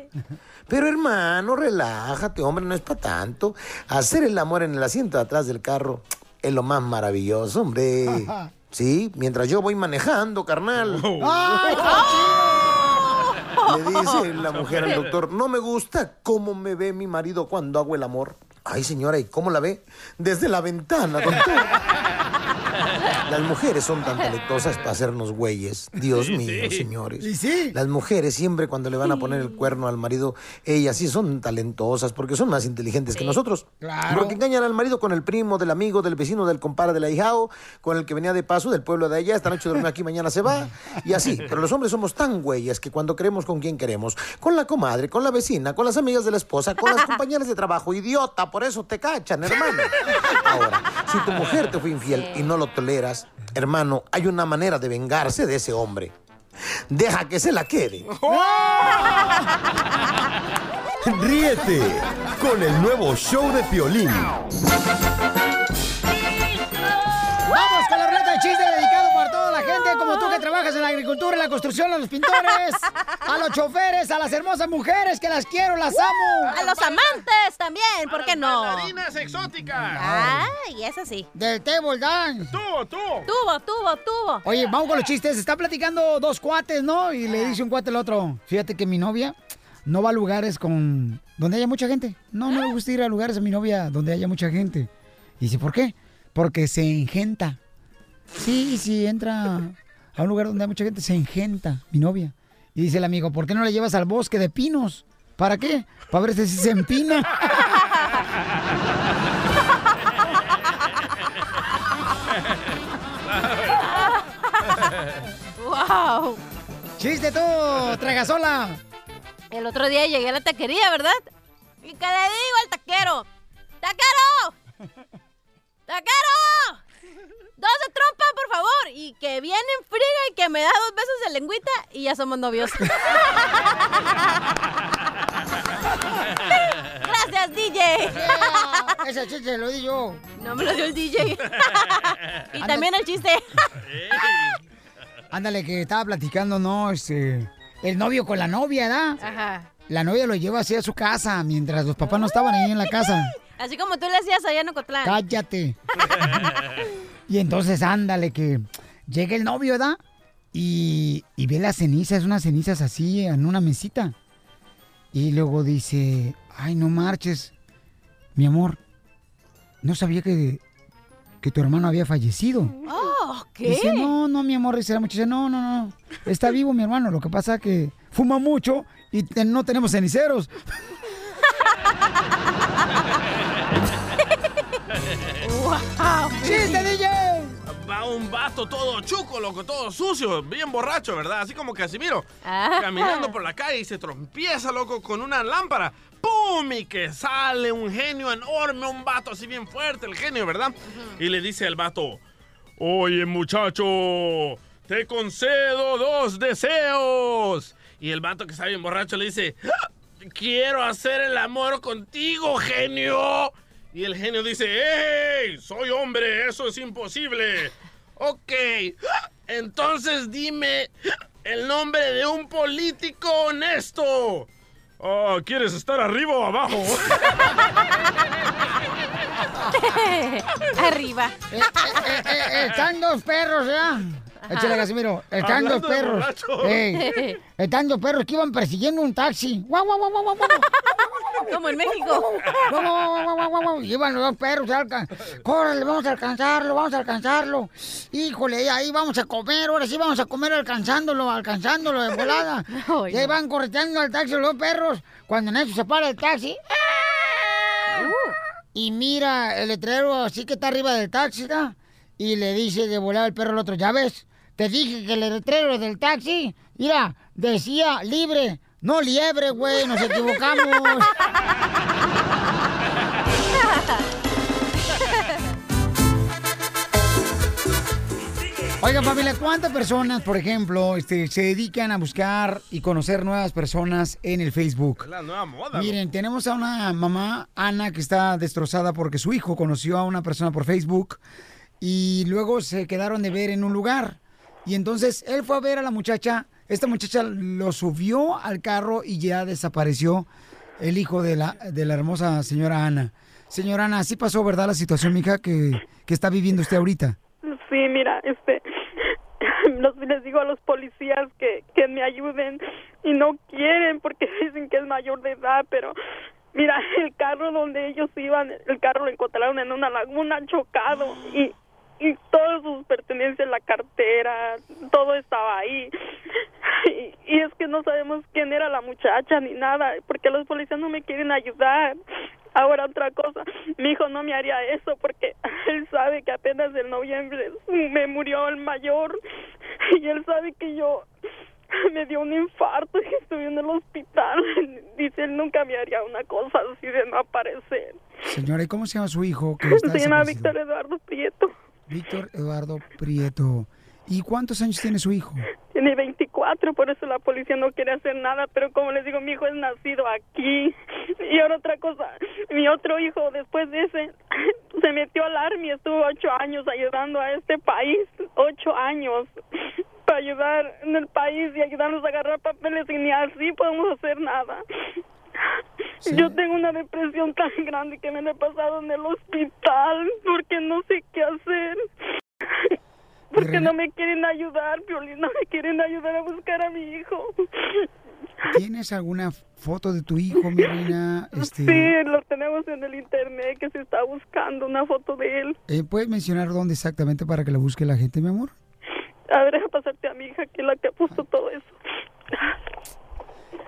Pero hermano, relájate, hombre, no es para tanto. Hacer el amor en el asiento de atrás del carro es lo más maravilloso, hombre. Sí, mientras yo voy manejando, carnal. ¡Ay, Le dice la mujer al doctor, no me gusta cómo me ve mi marido cuando hago el amor. Ay, señora, ¿y cómo la ve? Desde la ventana, doctor. Las mujeres son tan talentosas para hacernos güeyes. Dios Sí, mío, sí. señores. Y sí. Las mujeres siempre cuando le van a poner el cuerno al marido, ellas sí son talentosas porque son más inteligentes que nosotros. Claro. Porque engañan al marido con el primo, del amigo, del vecino, del compadre, del ahijado, con el que venía de paso del pueblo de allá, esta noche duerme aquí, mañana se va, y así. Pero los hombres somos tan güeyes que cuando queremos con quien queremos, con la comadre, con la vecina, con las amigas de la esposa, con las compañeras de trabajo, idiota, por eso te cachan, hermano. Ahora, si tu mujer te fue infiel y no lo toleras, hermano, hay una manera de vengarse de ese hombre. Deja que se la quede. Ríete con el nuevo show de Piolín. Trabajas en la agricultura, en la construcción, a los pintores, a los choferes, a las hermosas mujeres que las quiero, las amo. A los amantes también, ¿por qué no? Bailarinas exóticas. Ay, eso sí. Del table dance. Tubo, tubo. Tubo, tubo, tubo. Oye, vamos con los chistes. Está platicando dos cuates, ¿no? Y le dice un cuate al otro, fíjate que mi novia no va a lugares con donde haya mucha gente. No, no me gusta ir a lugares a mi novia donde haya mucha gente. Y dice, ¿por qué? Porque se engenta. Sí, si entra a un lugar donde hay mucha gente, se engenta mi novia. Y dice el amigo, ¿por qué no la llevas al bosque de pinos? ¿Para qué? Para ver si se empina. ¡Wow! ¡Chiste tú, tragasola! El otro día llegué a la taquería, ¿verdad? Y que le digo al taquero, ¡Taquero! ¡Taquero! ¡Dos de trompa, por favor! Y que viene en friga y que me da dos besos de lengüita y ya somos novios. Gracias, DJ. Ese chiste lo di yo. No me lo dio el DJ. y también el chiste. Ándale, que estaba platicando, ¿no? Este, el novio con la novia, ¿verdad? Ajá. La novia lo lleva así a su casa mientras los papás no estaban ahí en la casa. Así como tú le hacías allá en Ocotlán. Cállate. Y entonces ándale que llega el novio, ¿verdad? y, y ve las cenizas, unas cenizas así en una mesita. Y luego dice, ay, no marches, mi amor, no sabía que, que tu hermano había fallecido. Oh, ¿qué? Dice, no, no, mi amor, dice la muchacha, no, no, no, está vivo mi hermano, lo que pasa es que fuma mucho y no tenemos ceniceros. ¡Wow! ¡Chiste, DJ! Va un vato todo chuco, loco, todo sucio, bien borracho, ¿verdad? Así como Casimiro. Ah. Caminando por la calle y se trompieza, loco, con una lámpara. ¡Pum! Y que sale un genio enorme, un vato así bien fuerte, el genio, ¿verdad? Y le dice al vato, Oye, muchacho, te concedo dos deseos. Y el vato que está bien borracho le dice, "Ah, quiero hacer el amor contigo, genio. Y el genio dice, ¡Ey! Soy hombre, eso es imposible. Ok, entonces dime el nombre de un político honesto. Ah, ¿Quieres estar arriba o abajo? Arriba. Eh, están dos perros, ¿ya? Échale, Casimiro. Están dos perros. están dos perros que iban persiguiendo un taxi. Guau, guau, guau, guau, guau, guau. Como en México. Guau, guau, guau, guau, guau, guau, guau. Iban los dos perros. Córrele, vamos a alcanzarlo, vamos a alcanzarlo. Híjole, ahí vamos a comer. Ahora sí vamos a comer alcanzándolo, alcanzándolo de volada. y ahí van correteando al taxi los dos perros. Cuando en eso se para el taxi. Y mira el letrero así que está arriba del taxi, ¿no? Y le dice de volar el perro al otro, ¿ya ves? Te dije que el letrero del taxi, mira, decía libre, no liebre, güey, nos equivocamos. Oigan, familia, ¿cuántas personas, por ejemplo, este, se dedican a buscar y conocer nuevas personas en el Facebook? La nueva moda. Miren, tenemos a una mamá, Ana, que está destrozada porque su hijo conoció a una persona por Facebook y luego se quedaron de ver en un lugar. Y entonces él fue a ver a la muchacha, esta muchacha lo subió al carro y ya desapareció el hijo de la, de la hermosa señora Ana. Señora Ana, así pasó, ¿verdad? La situación, mija, que, que está viviendo usted ahorita. Sí, mira, este, les digo a los policías que, que me ayuden y no quieren porque dicen que es mayor de edad, pero mira, el carro donde ellos iban, el carro lo encontraron en una laguna chocado y, y todas sus pertenencias, la cartera, todo estaba ahí. Y, y es que no sabemos quién era la muchacha ni nada, porque los policías no me quieren ayudar. Ahora otra cosa, mi hijo no me haría eso porque él sabe que apenas en noviembre me murió el mayor y él sabe que yo me dio un infarto y estuve en el hospital. Dice, él nunca me haría una cosa así de no aparecer. Señora, ¿y cómo se llama su hijo? Que está Se llama? Víctor Eduardo Prieto. Víctor Eduardo Prieto. ¿Y cuántos años tiene su hijo? Tiene 24, por eso la policía no quiere hacer nada, pero como les digo, mi hijo es nacido aquí. Y ahora otra cosa, mi otro hijo después de ese se metió al army, estuvo ocho años ayudando a este país, ocho años, para ayudar en el país y ayudarnos a agarrar papeles y ni así podemos hacer nada. Yo tengo una depresión tan grande que me la he pasado en el hospital porque no sé qué hacer. Porque no me quieren ayudar, Violín, no me quieren ayudar a buscar a mi hijo. ¿Tienes alguna foto de tu hijo, mi reina? Este, Sí, lo tenemos en el internet que se está buscando una foto de él. eh, ¿Puedes mencionar dónde exactamente para que la busque la gente, mi amor? A ver, deja pasarte a mi hija, que es la que puso todo eso.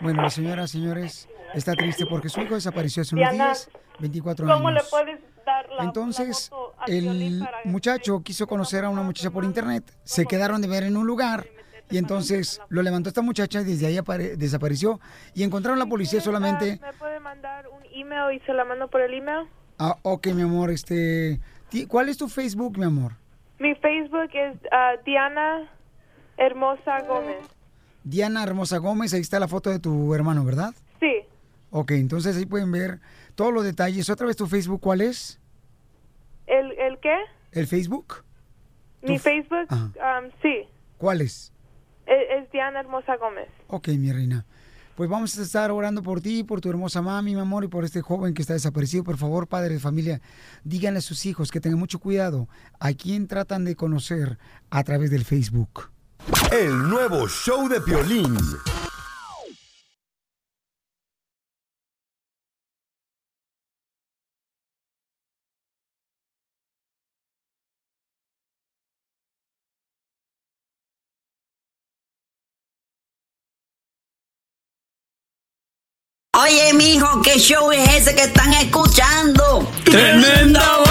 Bueno, la señora, señores, está triste porque su hijo desapareció hace unos días, 24 ¿Cómo años. le puedes dar la Entonces, la foto a Piolín el muchacho quiso conocer a una muchacha por internet, se quedaron de ver en un lugar y entonces lo levantó esta muchacha y desde ahí apare- desapareció y encontraron la policía solamente... ¿Me puede mandar un email y se la mando por el email? Ah, ok, mi amor, este... ¿Cuál es tu Facebook, mi amor? Mi Facebook es ah, Diana Hermosa Gómez. Diana Hermosa Gómez, ahí está la foto de tu hermano, ¿verdad? Sí, Ok, entonces ahí pueden ver todos los detalles. Otra vez tu Facebook, ¿cuál es? ¿el, el qué? ¿El Facebook? Mi Facebook, Ajá. um, sí, ¿Cuál es? es, es Diana Hermosa Gómez. Ok, mi reina. Pues vamos a estar orando por ti, por tu hermosa mami, mi amor, y por este joven que está desaparecido. Por favor, padre de familia, díganle a sus hijos que tengan mucho cuidado a quién tratan de conocer a través del Facebook. El nuevo show de Piolín. Oye, mijo, ¿qué show es ese que están escuchando? ¡Tremenda